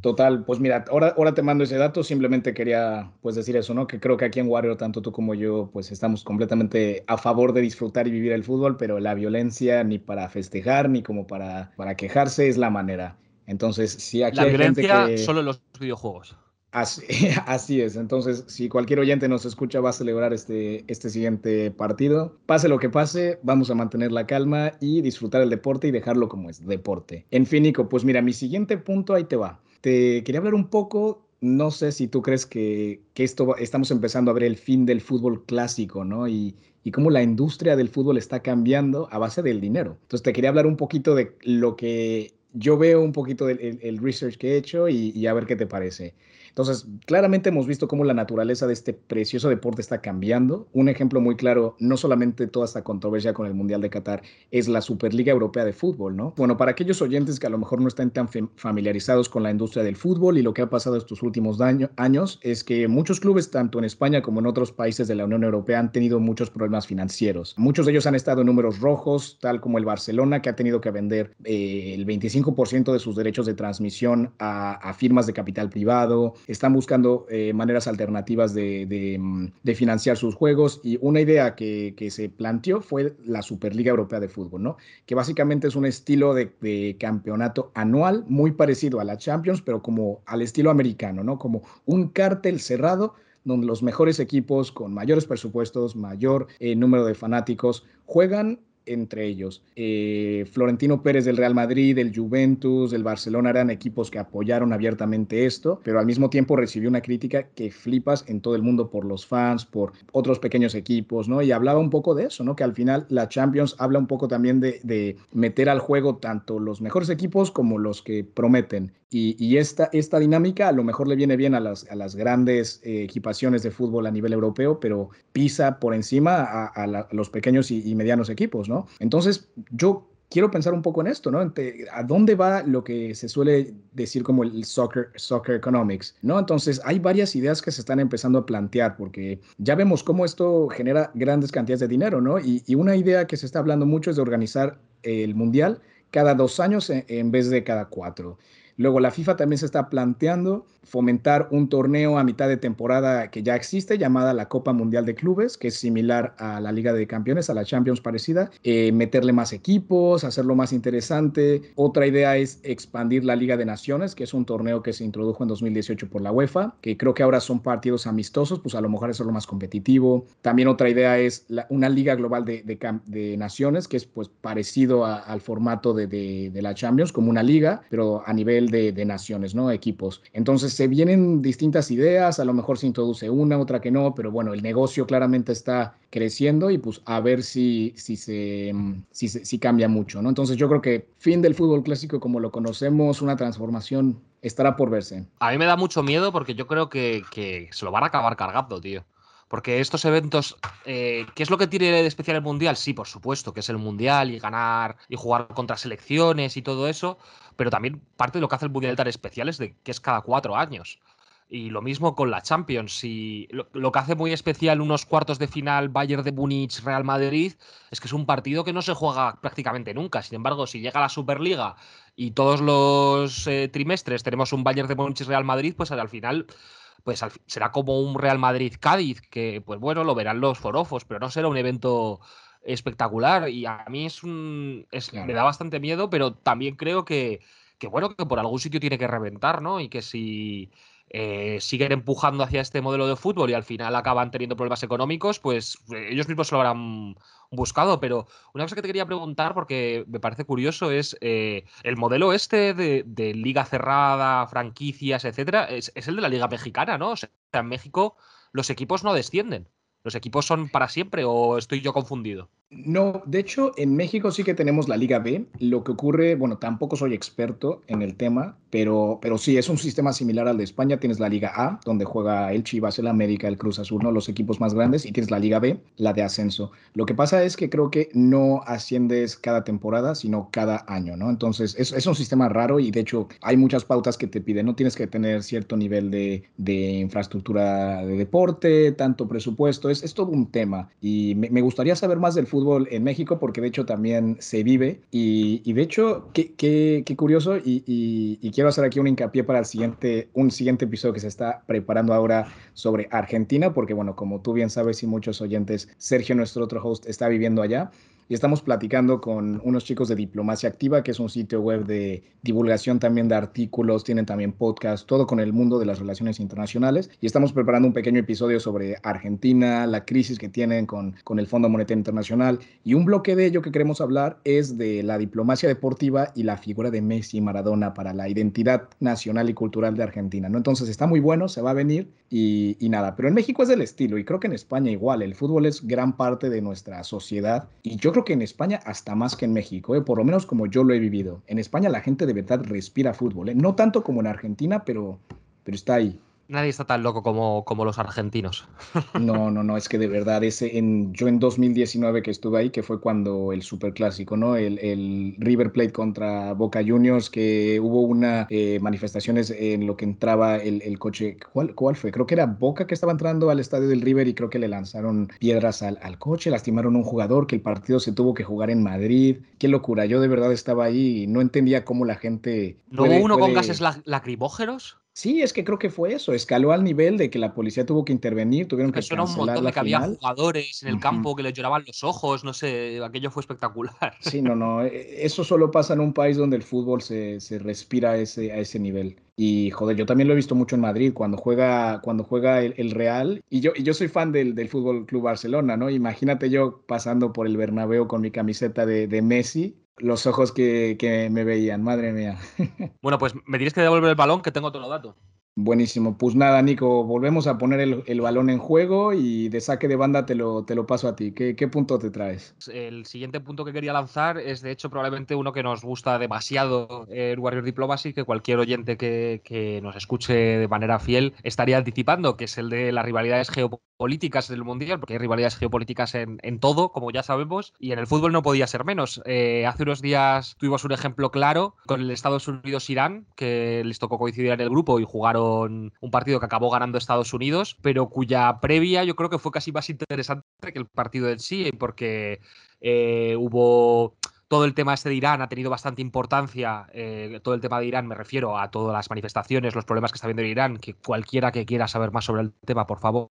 Total, pues mira, ahora, ahora te mando ese dato, simplemente quería pues decir eso, ¿no? Que creo que aquí en Warrior, tanto tú como yo, pues estamos completamente a favor de disfrutar y vivir el fútbol, pero la violencia ni para festejar ni como para, para quejarse es la manera. Entonces, si aquí la violencia solo en los videojuegos. Así, así, es. Entonces, si cualquier oyente nos escucha, va a celebrar este, este siguiente partido. Pase lo que pase, vamos a mantener la calma y disfrutar el deporte y dejarlo como es, deporte. En fin, Nico, pues mira, mi siguiente punto ahí te va. Te quería hablar un poco, no sé si tú crees que, esto estamos empezando a ver el fin del fútbol clásico, ¿no? Y, cómo la industria del fútbol está cambiando a base del dinero. Entonces te quería hablar un poquito de lo que yo veo, un poquito del research que he hecho y, y a ver qué te parece. Entonces, claramente hemos visto cómo la naturaleza de este precioso deporte está cambiando. Un ejemplo muy claro, no solamente toda esta controversia con el Mundial de Qatar, es la Superliga Europea de Fútbol, ¿no? Bueno, para aquellos oyentes que a lo mejor no están tan familiarizados con la industria del fútbol y lo que ha pasado estos últimos años, es que muchos clubes, tanto en España como en otros países de la Unión Europea, han tenido muchos problemas financieros. Muchos de ellos han estado en números rojos, tal como el Barcelona, que ha tenido que vender eh, el 25% de sus derechos de transmisión a, a firmas de capital privado están buscando eh, maneras alternativas de, mm, de, financiar sus juegos y una idea que, que, se planteó fue la Superliga Europea de Fútbol, ¿no? Que básicamente es un estilo de, de campeonato anual muy parecido a la Champions, pero como al estilo americano, ¿no? Como un cártel cerrado donde los mejores equipos con mayores presupuestos, mayor eh, número de fanáticos, juegan entre ellos. Eh, Florentino Pérez del Real Madrid, del Juventus, del Barcelona eran equipos que apoyaron abiertamente esto, pero al mismo tiempo recibió una crítica que flipas en todo el mundo por los fans, por otros pequeños equipos, ¿no? Y hablaba un poco de eso, ¿no? Que al final la Champions habla un poco también de, meter al juego tanto los mejores equipos como los que prometen. Y, esta, esta dinámica a lo mejor le viene bien a las, a las grandes eh, equipaciones de fútbol a nivel europeo, pero pisa por encima a, los pequeños y, y medianos equipos, Entonces, yo quiero pensar un poco en esto, ¿no? ¿A dónde va lo que se suele decir como el soccer, soccer economics, ¿no? Entonces, hay varias ideas que se están empezando a plantear porque ya vemos cómo esto genera grandes cantidades de dinero, ¿no? Y una idea que se está hablando mucho es de organizar el mundial cada dos años en vez de cada cuatro. Luego la FIFA también se está planteando fomentar un torneo a mitad de temporada que ya existe llamada la Copa Mundial de Clubes, que es similar a la Liga de Campeones, a la Champions parecida, eh, meterle más equipos, hacerlo más interesante. Otra idea es expandir la Liga de Naciones, que es un torneo que se introdujo en 2018 por la UEFA, que creo que ahora son partidos amistosos, pues a lo mejor eso es más competitivo. También otra idea es una Liga Global de, de, Naciones, que es pues parecido al formato de, de la Champions, como una liga, pero a nivel de, naciones, ¿no? Equipos. Entonces se vienen distintas ideas, a lo mejor se introduce una, otra que no, pero bueno, el negocio claramente está creciendo y pues a ver si, si, se, si, si cambia mucho, ¿no? Entonces yo creo que fin del fútbol clásico como lo conocemos, una transformación estará por verse. A mí me da mucho miedo porque yo creo que, que se lo van a acabar cargando, tío. Porque estos eventos, eh, ¿qué es lo que tiene de especial el Mundial? Sí, por supuesto, que es el Mundial y ganar y jugar contra selecciones y todo eso, pero también parte de lo que hace el Mundial tan especial es de que es cada cuatro años. Y lo mismo con la Champions. Y lo, que hace muy especial unos cuartos de final Bayern de Múnich, Real Madrid, es que es un partido que no se juega prácticamente nunca. Sin embargo, si llega la Superliga y todos los eh, trimestres tenemos un Bayern de Múnich, Real Madrid, pues al final pues será como un Real Madrid-Cádiz, que pues bueno, lo verán los forofos, pero no será un evento espectacular y a mí es un me da bastante miedo, pero también creo que, que bueno, que por algún sitio tiene que reventar, ¿no? Y que si eh, siguen empujando hacia este modelo de fútbol y al final acaban teniendo problemas económicos, pues eh, ellos mismos se lo habrán buscado. Pero una cosa que te quería preguntar, porque me parece curioso, es eh, el modelo este de, liga cerrada, franquicias, etcétera, es, es, el de la liga mexicana, ¿no? O sea, en México los equipos no descienden. ¿Los equipos son para siempre o estoy yo confundido? No, de hecho, en México sí que tenemos la Liga B. Lo que ocurre, bueno, tampoco soy experto en el tema, pero, pero sí, es un sistema similar al de España. Tienes la Liga A, donde juega el Chivas, el América, el Cruz Azul, ¿no? los equipos más grandes, y tienes la Liga B, la de ascenso. Lo que pasa es que creo que no asciendes cada temporada, sino cada año, ¿no? Entonces, es, es un sistema raro y de hecho hay muchas pautas que te piden. No tienes que tener cierto nivel de, de infraestructura de deporte, tanto presupuesto, es, es todo un tema. Y me, me gustaría saber más del fútbol en México porque de hecho también se vive. Y, de hecho qué, qué, curioso y, quiero hacer aquí un hincapié para el siguiente, un siguiente episodio que se está preparando ahora sobre Argentina porque bueno, como tú bien sabes y muchos oyentes, Sergio, nuestro otro host, está viviendo allá y estamos platicando con unos chicos de Diplomacia Activa, que es un sitio web de divulgación también de artículos, tienen también podcast, todo con el mundo de las relaciones internacionales. Y estamos preparando un pequeño episodio sobre Argentina, la crisis que tienen con, con el Fondo Monetario Internacional. Y un bloque de ello que queremos hablar es de la diplomacia deportiva y la figura de Messi y Maradona para la identidad nacional y cultural de Argentina. ¿no? Entonces está muy bueno, se va a venir y, nada. Pero en México es del estilo y creo que en España igual. El fútbol es gran parte de nuestra sociedad y yo creo que en España hasta más que en México, ¿eh? por lo menos como yo lo he vivido. En España la gente de verdad respira fútbol, ¿eh? no tanto como en Argentina, pero, pero está ahí nadie está tan loco como, como los argentinos. No, no, no, es que de verdad, ese en, yo en 2019 que estuve ahí, que fue cuando el superclásico, ¿no? El, el River Plate contra Boca Juniors, que hubo una eh, manifestaciones en lo que entraba el, el, coche. ¿Cuál, ¿Cuál fue? Creo que era Boca que estaba entrando al estadio del River y creo que le lanzaron piedras al, al coche, lastimaron a un jugador, que el partido se tuvo que jugar en Madrid. Qué locura, yo de verdad estaba ahí y no entendía cómo la gente... ¿No hubo uno con gases lacrimógenos? Sí, es que creo que fue eso. Escaló al nivel de que la policía tuvo que intervenir, tuvieron que cancelar un montón de que había jugadores en el campo que les lloraban los ojos, no sé, aquello fue espectacular. Sí, no, no, e, eso solo pasa en un país donde el fútbol se, se respira a ese, a ese nivel. Y joder, yo también lo he visto mucho en Madrid cuando juega, cuando juega el, Real. Y yo, y yo soy fan del, del Fútbol Club Barcelona, ¿no? Imagínate yo pasando por el Bernabéu con mi camiseta de, de Messi los ojos que, que, me veían, madre mía. Bueno, pues me tienes que devolver el balón que tengo el dato. Buenísimo. Pues nada, Nico, volvemos a poner el, balón en juego y de saque de banda te lo, te lo paso a ti. ¿Qué, punto te traes? El siguiente punto que quería lanzar es, de hecho, probablemente uno que nos gusta demasiado en Warrior Diplomacy, que cualquier oyente que, nos escuche de manera fiel estaría anticipando, que es el de las rivalidades geopolíticas del Mundial, porque hay rivalidades geopolíticas en, todo, como ya sabemos, y en el fútbol no podía ser menos. Eh, hace unos días tuvimos un ejemplo claro con el Estados Unidos-Irán, que les tocó coincidir en el grupo y jugaron un partido que acabó ganando Estados Unidos, pero cuya previa yo creo que fue casi más interesante que el partido en sí, porque eh, hubo todo el tema este de Irán ha tenido bastante importancia. Eh, todo el tema de Irán, me refiero a todas las manifestaciones, los problemas que está viendo Irán. Que cualquiera que quiera saber más sobre el tema, por favor,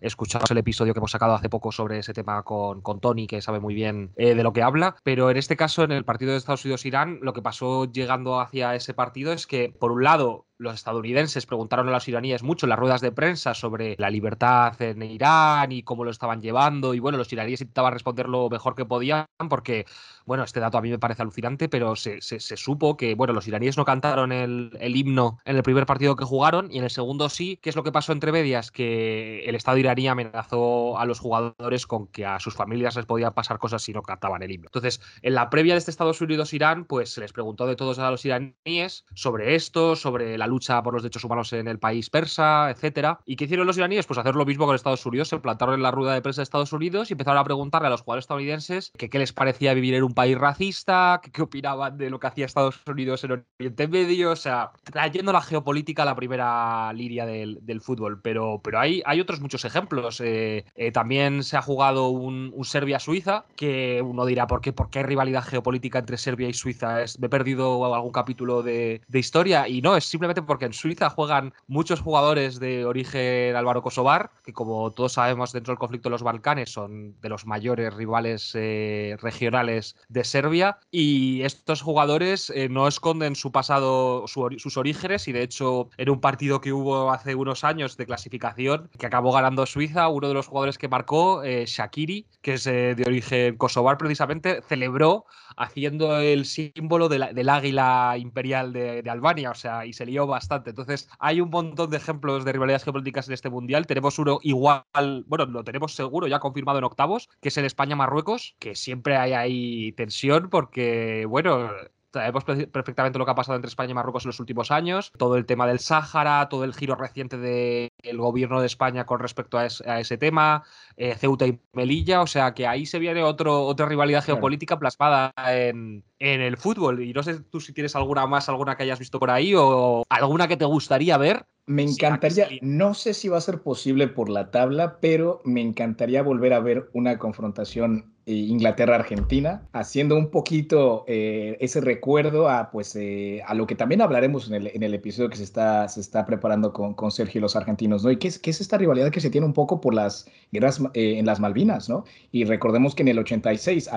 escuchaos el episodio que hemos sacado hace poco sobre ese tema con, con Tony, que sabe muy bien eh, de lo que habla. Pero en este caso, en el partido de Estados Unidos-Irán, lo que pasó llegando hacia ese partido es que, por un lado, los estadounidenses preguntaron a los iraníes mucho en las ruedas de prensa sobre la libertad en Irán y cómo lo estaban llevando. Y bueno, los iraníes intentaban responder lo mejor que podían porque, bueno, este dato a mí me parece alucinante, pero se, supo que, bueno, los iraníes no cantaron el, himno en el primer partido que jugaron y en el segundo sí. ¿Qué es lo que pasó entre medias? Que el Estado iraní amenazó a los jugadores con que a sus familias les podían pasar cosas si no cantaban el himno. Entonces, en la previa de este Estados Unidos-Irán, pues se les preguntó de todos a los iraníes sobre esto, sobre la la lucha por los derechos humanos en el país persa, etcétera. ¿Y qué hicieron los iraníes? Pues hacer lo mismo con Estados Unidos. Se plantaron en la rueda de prensa de Estados Unidos y empezaron a preguntarle a los jugadores estadounidenses que qué les parecía vivir en un país racista, qué opinaban de lo que hacía Estados Unidos en Oriente Medio, o sea, trayendo la geopolítica a la primera línea del, fútbol. Pero, pero hay, hay otros muchos ejemplos. Eh, eh, también se ha jugado un, Serbia-Suiza, que uno dirá, ¿por qué, ¿por qué hay rivalidad geopolítica entre Serbia y Suiza? Es, me he perdido algún capítulo de, de historia y no, es simplemente porque en Suiza juegan muchos jugadores de origen álvaro-kosovar, que como todos sabemos dentro del conflicto de los Balcanes son de los mayores rivales eh, regionales de Serbia, y estos jugadores eh, no esconden su pasado, sus orígenes, y de hecho en un partido que hubo hace unos años de clasificación, que acabó ganando Suiza, uno de los jugadores que marcó, eh, Shakiri, que es de origen kosovar precisamente, celebró haciendo el símbolo del águila imperial de, Albania, o sea, y se lió bastante. Entonces, hay un montón de ejemplos de rivalidades geopolíticas en este mundial. Tenemos uno igual, bueno, lo tenemos seguro, ya confirmado en octavos, que es el España-Marruecos, que siempre hay ahí tensión porque, bueno, Sabemos perfectamente lo que ha pasado entre España y Marruecos en los últimos años, todo el tema del Sáhara, todo el giro reciente del gobierno de España con respecto a, ese tema, eh, Ceuta y Melilla, o sea que ahí se viene otro, otra rivalidad geopolítica plasmada en, en el fútbol. Y no sé tú si tienes alguna más, alguna que hayas visto por ahí o alguna que te gustaría ver. Me encantaría, no sé si va a ser posible por la tabla, pero me encantaría volver a ver una confrontación Inglaterra-Argentina, haciendo un poquito eh, ese recuerdo a, pues, eh, a lo que también hablaremos en el, en el, episodio que se está, se está preparando con, con Sergio y los argentinos, ¿no? Y qué es, qué es esta rivalidad que se tiene un poco por las guerras en las Malvinas, ¿no? Y recordemos que en el 86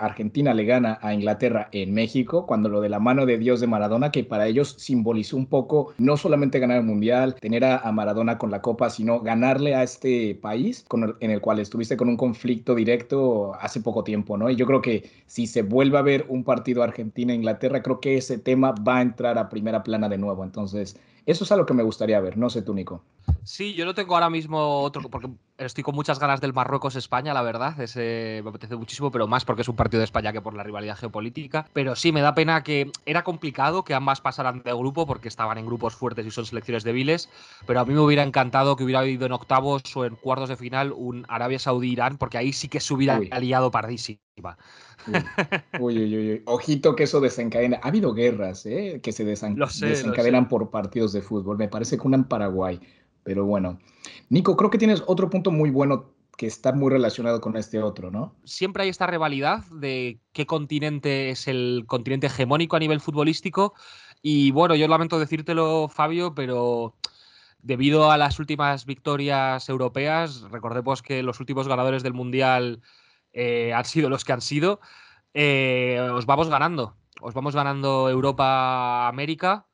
Argentina le gana a Inglaterra en México, cuando lo de la mano de Dios de Maradona, que para ellos simbolizó un poco no solamente ganar el Mundial, tener a, Maradona con la copa, sino ganarle a este país con en el cual estuviste con un conflicto directo hace poco tiempo, ¿no? Y yo creo que si se vuelve a ver un partido Argentina-Inglaterra, creo que ese tema va a entrar a primera plana de nuevo. Entonces, eso es algo que me gustaría ver, no sé tú, Nico. Sí, yo no tengo ahora mismo otro, porque estoy con muchas ganas del Marruecos-España, la verdad, ese me apetece muchísimo, pero más porque es un partido de España que por la rivalidad geopolítica. Pero sí, me da pena que era complicado que ambas pasaran de grupo porque estaban en grupos fuertes y son selecciones débiles, pero a mí me hubiera encantado que hubiera habido en octavos o en cuartos de final un Arabia Saudí-Irán, porque ahí sí que se hubiera aliado pardísima. Uy, uy, uy, Ojito que eso desencadena. Ha habido guerras ¿eh? que se desencadenan por partidos de fútbol. Me parece que una en Paraguay. Pero bueno. Nico, creo que tienes otro punto muy bueno que está muy relacionado con este otro, ¿no? Siempre hay esta rivalidad de qué continente es el continente hegemónico a nivel futbolístico Y bueno, yo lamento decírtelo, Fabio, pero debido a las últimas victorias europeas, recordemos que los últimos ganadores del Mundial eh, han sido los que han sido, eh, os vamos ganando. Os vamos ganando Europa-América.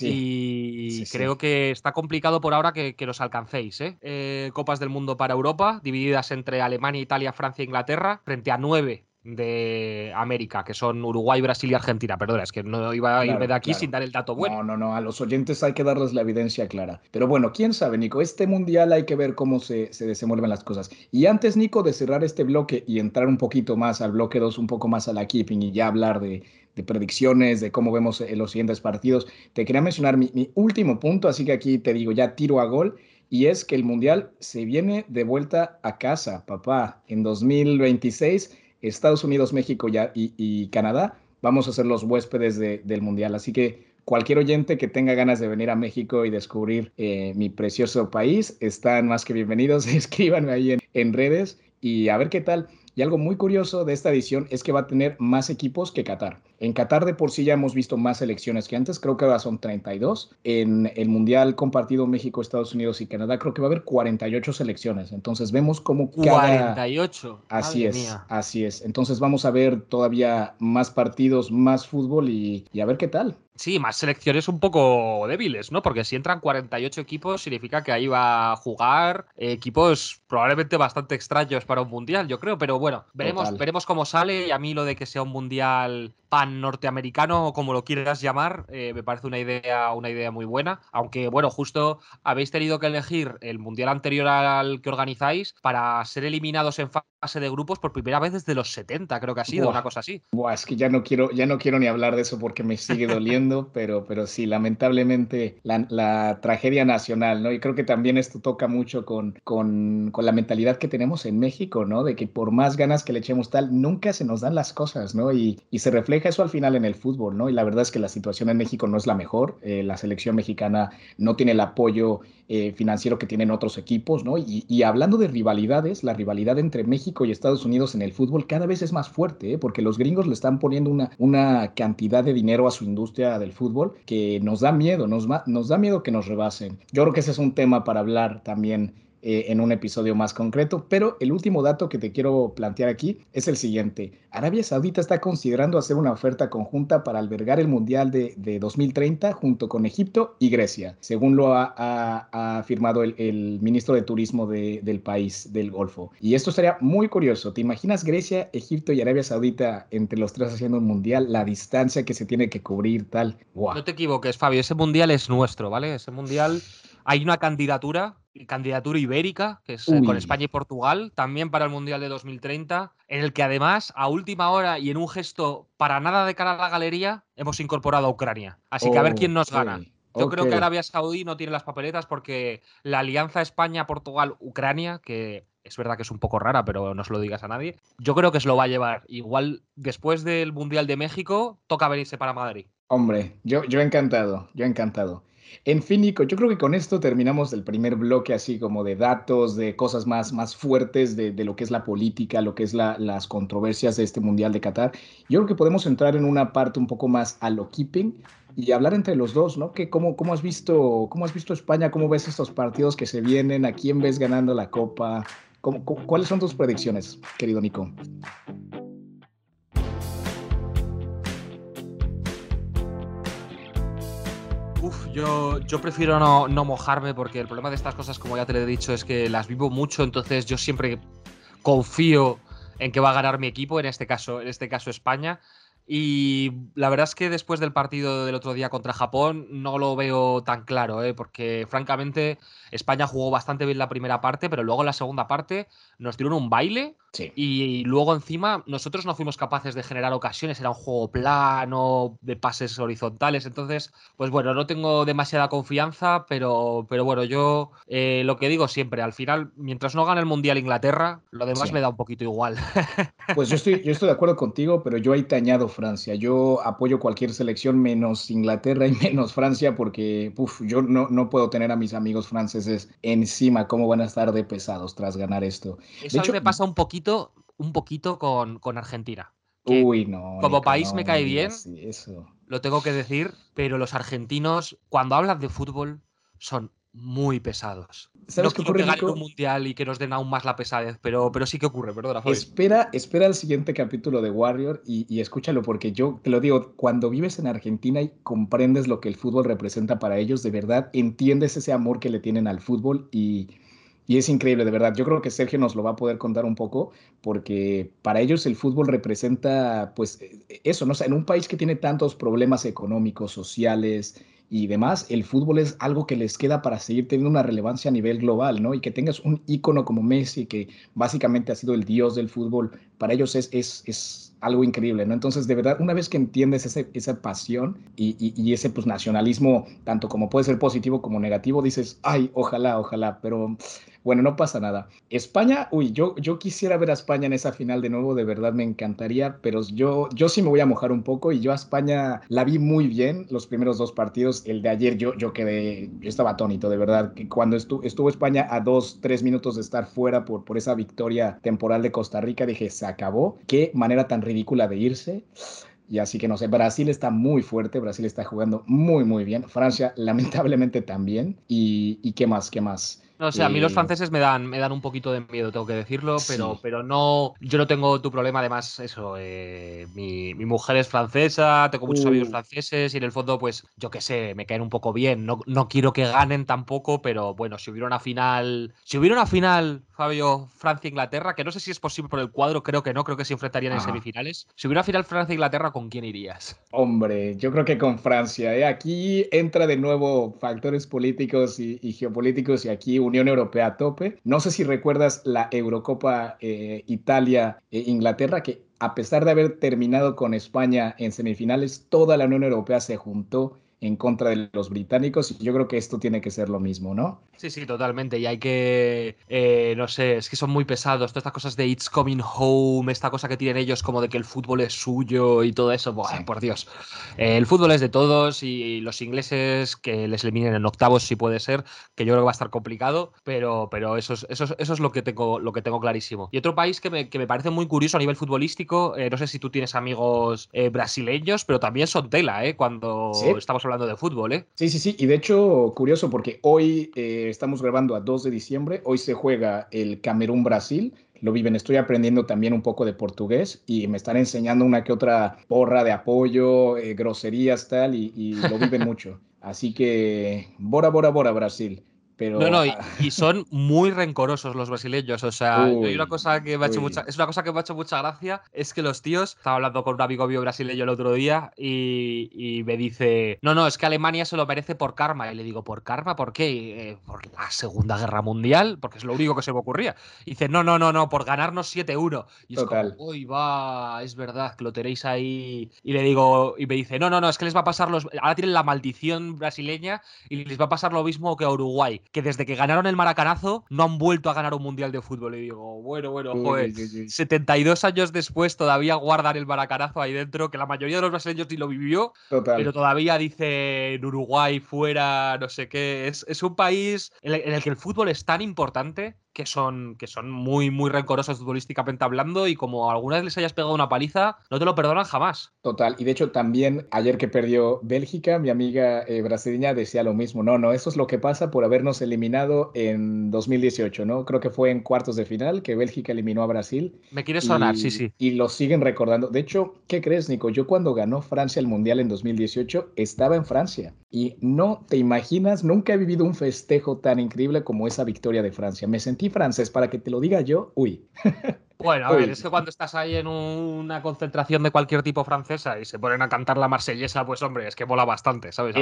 y creo que está complicado por ahora que, que los alcancéis. ¿eh? Copas del Mundo para Europa, divididas entre Alemania, Italia, Francia e Inglaterra, frente a nueve de América, que son Uruguay, Brasil y Argentina. Perdona, es que no iba a irme de aquí sin dar el dato bueno. No, no, no, a los oyentes hay que darles la evidencia clara. Pero bueno, quién sabe, Nico, este mundial hay que ver cómo se, se desenvuelven las cosas. Y antes, Nico, de cerrar este bloque y entrar un poquito más al bloque 2, un poco más a la keeping y ya hablar de, de predicciones, de cómo vemos eh, los siguientes partidos, te quería mencionar mi, mi último punto, así que aquí te digo, ya tiro a gol y es que el Mundial se viene de vuelta a casa, papá. En 2026 Estados Unidos, México y, Canadá vamos a ser los huéspedes del Mundial. Así que cualquier oyente que tenga ganas de venir a México y descubrir eh, mi precioso país, están más que bienvenidos. Escríbanme ahí en redes y a ver qué tal. Y algo muy curioso de esta edición es que va a tener más equipos que Qatar. En Qatar de por sí ya hemos visto más selecciones que antes, creo que ahora son 32. En el Mundial compartido México, Estados Unidos y Canadá creo que va a haber 48 selecciones. Entonces vemos cómo cada... 48. Así es, así es. Entonces vamos a ver todavía más partidos, más fútbol y, y a ver qué tal. Sí, más selecciones un poco débiles, ¿no? Porque si entran 48 equipos, significa que ahí va a jugar equipos probablemente bastante extraños para un mundial, yo creo. Pero bueno, veremos, veremos cómo sale. Y a mí lo de que sea un mundial pan norteamericano o como lo quieras llamar, eh, me parece una idea, una idea muy buena. Aunque, bueno, justo habéis tenido que elegir el mundial anterior al que organizáis para ser eliminados en fase de grupos por primera vez desde los 70, creo que ha sido, una cosa así. Buah, es que ya no quiero, ya no quiero ni hablar de eso porque me sigue doliendo, pero, pero sí, lamentablemente la, tragedia nacional, ¿no? Y creo que también esto toca mucho con, con, con la mentalidad que tenemos en México, ¿no? De que por más ganas que le echemos tal, nunca se nos dan las cosas, ¿no? Y, y se refleja eso al final en el fútbol, ¿no? Y la verdad es que la situación en México no es la mejor. Eh, la selección mexicana no tiene el apoyo eh, financiero que tienen otros equipos, ¿no? Y, hablando de rivalidades, la rivalidad entre México y Estados Unidos en el fútbol cada vez es más fuerte, ¿eh? porque los gringos le están poniendo una, cantidad de dinero a su industria del fútbol que nos da miedo, nos, nos da miedo que nos rebasen. Yo creo que ese es un tema para hablar también eh, en un episodio más concreto. Pero el último dato que te quiero plantear aquí es el siguiente. Arabia Saudita está considerando hacer una oferta conjunta para albergar el Mundial de, 2030 junto con Egipto y Grecia, según lo ha, afirmado el, ministro de Turismo del país del Golfo. Y esto sería muy curioso. ¿Te imaginas Grecia, Egipto y Arabia Saudita entre los tres haciendo un Mundial? La distancia que se tiene que cubrir, tal. No te equivoques, Fabio. Ese Mundial es nuestro, ¿vale? Ese Mundial hay una candidatura, candidatura ibérica, que es eh, con España y Portugal, también para el Mundial de 2030, en el que además, a última hora y en un gesto para nada de cara a la galería, hemos incorporado a Ucrania. Así que a ver quién nos gana. Yo creo que Arabia Saudí no tiene las papeletas porque la alianza España-Portugal-Ucrania, que es verdad que es un poco rara, pero no se lo digas a nadie, yo creo que se lo va a llevar. Igual después del Mundial de México, toca venirse para Madrid. Hombre, yo, yo encantado, yo encantado. En fin, Nico, yo creo que con esto terminamos el primer bloque así como de datos, de cosas más, más fuertes de, lo que es la política, lo que es las controversias de este Mundial de Qatar. Yo creo que podemos entrar en una parte un poco más a lo keeping y hablar entre los dos, ¿no? Que cómo, cómo, has visto, ¿Cómo has visto España? ¿Cómo ves estos partidos que se vienen? ¿A quién ves ganando la Copa? ¿Cuáles son tus predicciones, querido Nico? Yo, prefiero no, mojarme porque el problema de estas cosas, como ya te he dicho, es que las vivo mucho, entonces yo siempre confío en que va a ganar mi equipo, en este caso, en este caso España. Y la verdad es que después del partido del otro día contra Japón no lo veo tan claro, ¿eh? porque francamente España jugó bastante bien la primera parte, pero luego en la segunda parte nos dieron un baile y, luego encima nosotros no fuimos capaces de generar ocasiones, era un juego plano, de pases horizontales, entonces, pues bueno, no tengo demasiada confianza, pero, pero bueno, yo eh, lo que digo siempre, al final, mientras no gane el Mundial Inglaterra, lo demás me da un poquito igual. Pues yo estoy, yo estoy de acuerdo contigo, pero yo ahí te añado Francia, yo apoyo cualquier selección menos Inglaterra y menos Francia porque yo no, no puedo tener a mis amigos franceses encima, cómo van a estar de pesados tras ganar esto. Eso a mí me pasa un poquito un poquito con, Argentina. Uy, no. Como país me cae bien. lo tengo que decir, pero los argentinos, cuando hablan de fútbol, son muy pesados. ¿Sabes no quiero que un mundial y que nos den aún más la pesadez, pero, pero sí que ocurre, perdona. Espera, espera el siguiente capítulo de Warrior y, y, escúchalo, porque yo te lo digo, cuando vives en Argentina y comprendes lo que el fútbol representa para ellos, de verdad entiendes ese amor que le tienen al fútbol y, y es increíble, de verdad. Yo creo que Sergio nos lo va a poder contar un poco, porque para ellos el fútbol representa, pues, eso, ¿no? O sea, en un país que tiene tantos problemas económicos, sociales, y demás, el fútbol es algo que les queda para seguir teniendo una relevancia a nivel global, ¿no? Y que tengas un ícono como Messi, que básicamente ha sido el dios del fútbol, para ellos es, es, es algo increíble, ¿no? Entonces, de verdad, una vez que entiendes ese, esa pasión y, y, ese pues, nacionalismo, tanto como puede ser positivo como negativo, dices, ay, ojalá, ojalá, pero bueno, no pasa nada. España, uy, yo, yo quisiera ver a España en esa final de nuevo, de verdad me encantaría, pero yo, yo sí me voy a mojar un poco y yo a España la vi muy bien los primeros dos partidos. El de ayer yo, yo quedé, yo estaba atónito, de verdad, que cuando estuvo, estuvo España a dos, tres minutos de estar fuera por, por esa victoria temporal de Costa Rica, dije, se acabó. Qué manera tan ridícula de irse. Y así que no sé, Brasil está muy fuerte, Brasil está jugando muy, muy bien. Francia, lamentablemente, también. ¿Y, y qué más? ¿Qué más? No sé, a mí los eh, franceses me dan, me dan un poquito de miedo, tengo que decirlo, pero, pero no, yo no tengo tu problema, además, eso, eh, mi, mujer es francesa, tengo muchos amigos uh. franceses y en el fondo, pues, yo qué sé, me caen un poco bien, no, no quiero que ganen tampoco, pero bueno, si hubiera una final, si hubiera una final, Fabio, Francia-Inglaterra, que no sé si es posible por el cuadro, creo que no, creo que se enfrentarían en semifinales. Si hubiera una final Francia-Inglaterra, ¿con quién irías? Hombre, yo creo que con Francia, ¿eh? aquí entra de nuevo factores políticos y, y geopolíticos y aquí Unión Europea a tope. No sé si recuerdas la Eurocopa eh, Italia-Inglaterra, e que a pesar de haber terminado con España en semifinales, toda la Unión Europea se juntó en contra de los británicos y yo creo que esto tiene que ser lo mismo, ¿no? Sí, sí, totalmente. Y hay que, eh, no sé, es que son muy pesados. Todas estas cosas de It's Coming Home, esta cosa que tienen ellos como de que el fútbol es suyo y todo eso. Buah, por Dios. Eh, el fútbol es de todos y los ingleses que les eliminen en octavos si puede ser, que yo creo que va a estar complicado, pero, pero eso, es, eso, eso es lo que, tengo, lo que tengo clarísimo. Y otro país que me, que me parece muy curioso a nivel futbolístico, eh, no sé si tú tienes amigos brasileños, pero también son tela, ¿eh? Cuando estamos hablando de fútbol, ¿eh? Sí, sí, sí. Y de hecho, curioso porque hoy estamos grabando a 2 de diciembre. Hoy se juega el Camerún-Brasil. Lo viven, estoy aprendiendo también un poco de portugués y me están enseñando una que otra porra de apoyo, eh, groserías, tal, y, y lo viven mucho. Así que, bora, bora, bora, Brasil no, no, y, son muy rencorosos los brasileños. O sea, hay una cosa que me ha hecho mucha, es una cosa que me ha hecho mucha gracia, es que los tíos, estaba hablando con un amigo mío brasileño el otro día y, me dice, no, no, es que Alemania se lo merece por karma. Y le digo, ¿por karma? ¿Por qué? Eh, por la Segunda Guerra Mundial, porque es lo único que se me ocurría. Y dice, no, no, no, no, por ganarnos 7-1. Y es como, uy, va, es verdad, que lo tenéis ahí. Y le digo, y me dice, no, no, no, es que les va a pasar los. Ahora tienen la maldición brasileña y les va a pasar lo mismo que a Uruguay que desde que ganaron el maracanazo no han vuelto a ganar un mundial de fútbol. Y digo, bueno, bueno, joder, 72 años después todavía guardan el maracanazo ahí dentro, que la mayoría de los brasileños ni lo vivió, pero todavía dicen Uruguay fuera, no sé qué. Es, es un país en el, que el fútbol es tan importante que son, que son muy, muy rencorosos futbolísticamente hablando y como alguna vez les hayas pegado una paliza, no te lo perdonan jamás. Total, y de hecho también ayer que perdió Bélgica, mi amiga eh, brasileña decía lo mismo, no, no, eso es lo que pasa por habernos eliminado en 2018, ¿no? Creo que fue en cuartos de final que Bélgica eliminó a Brasil. Me quiere sonar, sí, sí. Y lo siguen recordando. De hecho, ¿qué crees, Nico? Yo cuando ganó Francia el Mundial en 2018 estaba en Francia y no te imaginas, nunca he vivido un festejo tan increíble como esa victoria de Francia. Me sentí francés, para que te lo diga yo, uy. Bueno, a ver, es que cuando estás ahí en una concentración de cualquier tipo francesa y se ponen a cantar la marsellesa, pues hombre, es que mola bastante, ¿sabes?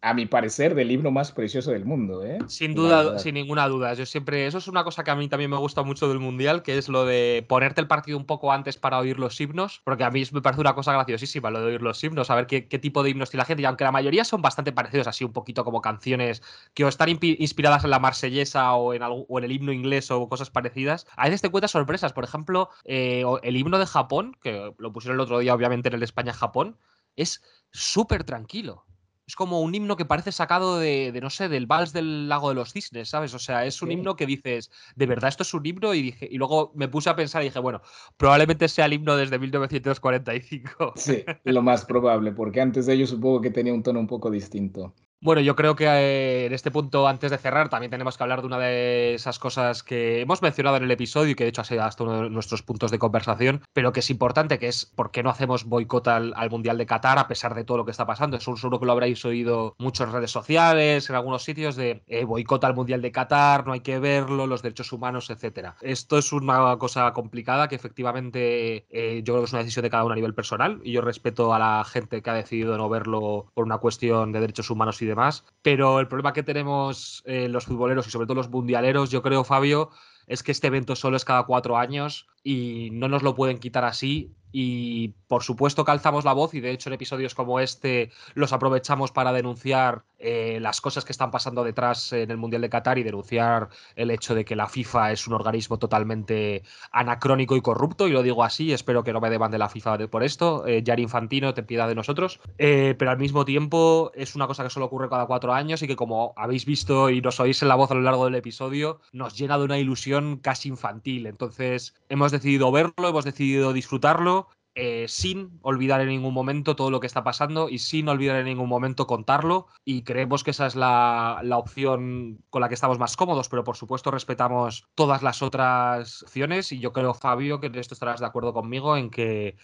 A, mi parecer, del himno más precioso del mundo, ¿eh? Sin duda, sin ninguna duda. Yo siempre, eso es una cosa que a mí también me gusta mucho del Mundial, que es lo de ponerte el partido un poco antes para oír los himnos, porque a mí me parece una cosa graciosísima lo de oír los himnos, a ver qué, tipo de himnos tiene la gente, y aunque la mayoría son bastante parecidos, así un poquito como canciones que o están inspiradas en la marsellesa o en, o en el himno inglés o cosas parecidas, a veces te cuentas sorpresas, por ejemplo, eh, el himno de Japón, que lo pusieron el otro día, obviamente, en el España-Japón, es súper tranquilo es como un himno que parece sacado de, no sé, del vals del lago de los cisnes, ¿sabes? O sea, es un himno que dices, ¿de verdad esto es un himno? Y, dije, y luego me puse a pensar y dije, bueno, probablemente sea el himno desde 1945. Sí, lo más probable, porque antes de ello supongo que tenía un tono un poco distinto. Bueno, yo creo que eh, en este punto, antes de cerrar, también tenemos que hablar de una de esas cosas que hemos mencionado en el episodio y que de hecho ha sido hasta uno de nuestros puntos de conversación, pero que es importante, que es por qué no hacemos boicot al, Mundial de Qatar a pesar de todo lo que está pasando. Eso seguro que lo habréis oído mucho redes sociales, en algunos sitios, de eh, boicot al Mundial de Qatar, no hay que verlo, los derechos humanos, etcétera. Esto es una cosa complicada que efectivamente eh, yo creo que es una decisión de cada uno a nivel personal y yo respeto a la gente que ha decidido no verlo por una cuestión de derechos humanos y de demás. Pero el problema que tenemos eh, los futboleros y sobre todo los mundialeros, yo creo, Fabio, es que este evento solo es cada cuatro años y no nos lo pueden quitar así y por supuesto que alzamos la voz y de hecho en episodios como este los aprovechamos para denunciar eh, las cosas que están pasando detrás en el Mundial de Qatar y denunciar el hecho de que la FIFA es un organismo totalmente anacrónico y corrupto y lo digo así, espero que no me deban de la FIFA por esto, eh, Yari Infantino, ten piedad de nosotros, eh, pero al mismo tiempo es una cosa que solo ocurre cada cuatro años y que como habéis visto y nos oís en la voz a lo largo del episodio, nos llena de una ilusión casi infantil, entonces hemos decidido verlo, hemos decidido disfrutarlo eh, sin olvidar en ningún momento todo lo que está pasando y sin olvidar en ningún momento contarlo. Y creemos que esa es la, la, opción con la que estamos más cómodos, pero por supuesto respetamos todas las otras opciones y yo creo, Fabio, que en esto estarás de acuerdo conmigo en que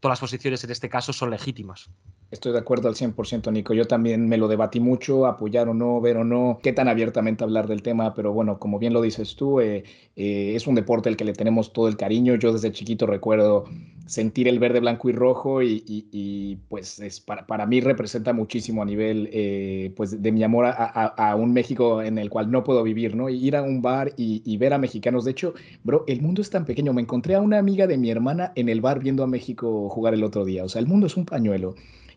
todas las posiciones en este caso son legítimas. Estoy de acuerdo al 100%, Nico. Yo también me lo debatí mucho, apoyar o no, ver o no, qué tan abiertamente hablar del tema, pero bueno, como bien lo dices tú, eh, eh, es un deporte al que le tenemos todo el cariño. Yo desde chiquito recuerdo sentir el verde, blanco y rojo y, pues es, para, para, mí representa muchísimo a nivel eh, pues de mi amor a, un México en el cual no puedo vivir, ¿no? Ir a un bar y, y ver a mexicanos. De hecho, bro, el mundo es tan pequeño. Me encontré a una amiga de mi hermana en el bar viendo a México jugar el otro día. O sea, el mundo es un pañuelo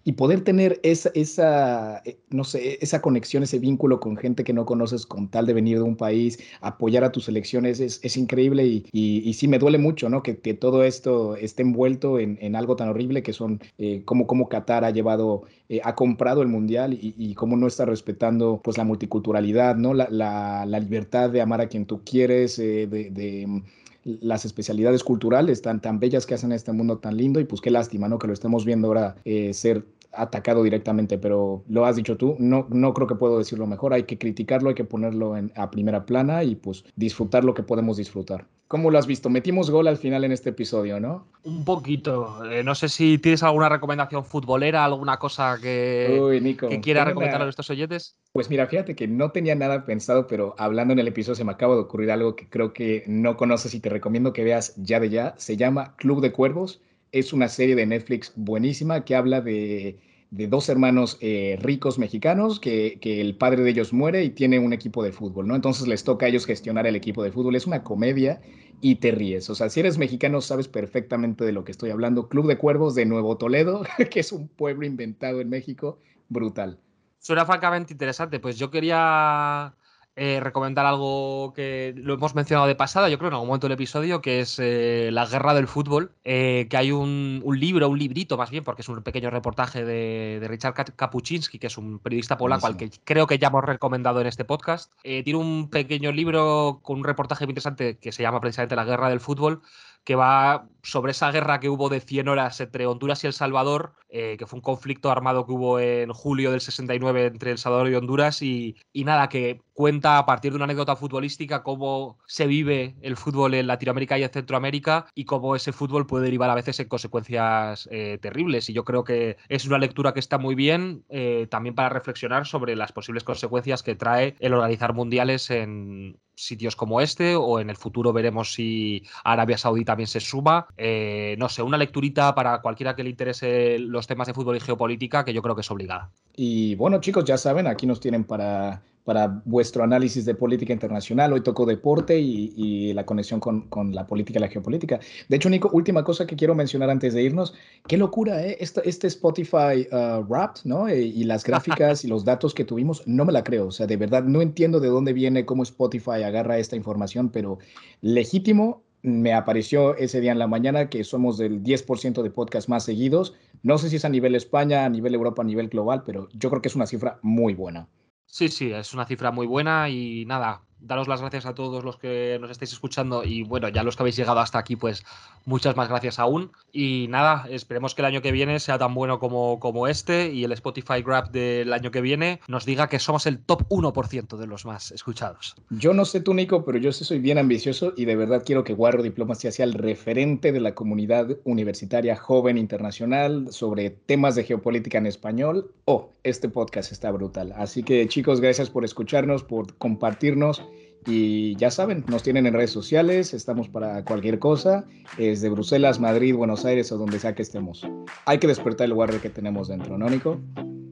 y poder tener esa, esa, eh, no sé, esa conexión, ese vínculo con gente que no conoces con tal de venir de un país, apoyar a tus elecciones, es, es increíble y, y, sí me duele mucho, ¿no? Que, que todo esto esté envuelto en, en, algo tan horrible que son eh, como, Qatar ha llevado, eh, ha comprado el mundial y, y cómo no está respetando pues la multiculturalidad, ¿no? La, la, libertad de amar a quien tú quieres, de, de mm, las especialidades culturales tan, tan bellas que hacen este mundo tan lindo y pues qué lástima, ¿no? Que lo estemos viendo ahora eh, ser atacado directamente, pero lo has dicho tú, no, no creo que puedo decirlo mejor, hay que criticarlo, hay que ponerlo en, a primera plana y pues disfrutar lo que podemos disfrutar. ¿Cómo lo has visto? Metimos gol al final en este episodio, ¿no? Un poquito. Eh, no sé si tienes alguna recomendación futbolera, alguna cosa que, que quiera recomendar a nuestros oyentes. Pues mira, fíjate que no tenía nada pensado, pero hablando en el episodio se me acaba de ocurrir algo que creo que no conoces y te recomiendo que veas ya de ya. Se llama Club de Cuervos es una serie de Netflix buenísima que habla de, dos hermanos eh, ricos mexicanos que, el padre de ellos muere y tiene un equipo de fútbol, ¿no? Entonces les toca a ellos gestionar el equipo de fútbol. Es una comedia y te ríes. O sea, si eres mexicano sabes perfectamente de lo que estoy hablando. Club de Cuervos de Nuevo Toledo, que es un pueblo inventado en México, brutal. Suena francamente interesante. Pues yo quería eh, recomendar algo que lo hemos mencionado de pasada, yo creo en algún momento del episodio, que es eh, La Guerra del Fútbol, eh, que hay un, libro, un librito más bien, porque es un pequeño reportaje de, Richard Kapuczynski, que es un periodista polaco al que creo que ya hemos recomendado en este podcast. tiene un pequeño libro con un reportaje muy interesante que se llama precisamente La Guerra del Fútbol, que va sobre esa guerra que hubo de 100 horas entre Honduras y El Salvador, eh, que fue un conflicto armado que hubo en julio del 69 entre El Salvador y Honduras, y, y, nada, que cuenta a partir de una anécdota futbolística cómo se vive el fútbol en Latinoamérica y en Centroamérica y cómo ese fútbol puede derivar a veces en consecuencias eh, terribles. Y yo creo que es una lectura que está muy bien eh, también para reflexionar sobre las posibles consecuencias que trae el organizar mundiales en sitios como este o en el futuro veremos si Arabia Saudí también se suma. Eh, no sé, una lecturita para cualquiera que le interese los temas de fútbol y geopolítica que yo creo que es obligada. Y bueno chicos, ya saben, aquí nos tienen para para vuestro análisis de política internacional. Hoy tocó deporte y, la conexión con, con, la política y la geopolítica. De hecho, Nico, última cosa que quiero mencionar antes de irnos. Qué locura, ¿eh? Este, Spotify uh, Wrapped, ¿no? Eh, y las gráficas y los datos que tuvimos, no me la creo. O sea, de verdad, no entiendo de dónde viene, cómo Spotify agarra esta información, pero legítimo me apareció ese día en la mañana que somos del 10% de podcast más seguidos. No sé si es a nivel España, a nivel Europa, a nivel global, pero yo creo que es una cifra muy buena. Sí, sí, es una cifra muy buena y nada, daros las gracias a todos los que nos estáis escuchando y bueno, ya los que habéis llegado hasta aquí, pues muchas más gracias aún. Y nada, esperemos que el año que viene sea tan bueno como, como este y el Spotify Grab del año que viene nos diga que somos el top 1% de los más escuchados. Yo no sé tú, Nico, pero yo sí soy bien ambicioso y de verdad quiero que Guarro Diplomacia sea el referente de la comunidad universitaria joven internacional sobre temas de geopolítica en español. Oh, este podcast está brutal. Así que chicos, gracias por escucharnos, por compartirnos y ya saben, nos tienen en redes sociales, estamos para cualquier cosa, es de Bruselas, Madrid, Buenos Aires o donde sea que estemos. Hay que despertar el guardia que tenemos dentro, ¿no, Nico?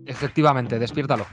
Efectivamente, despiértalo.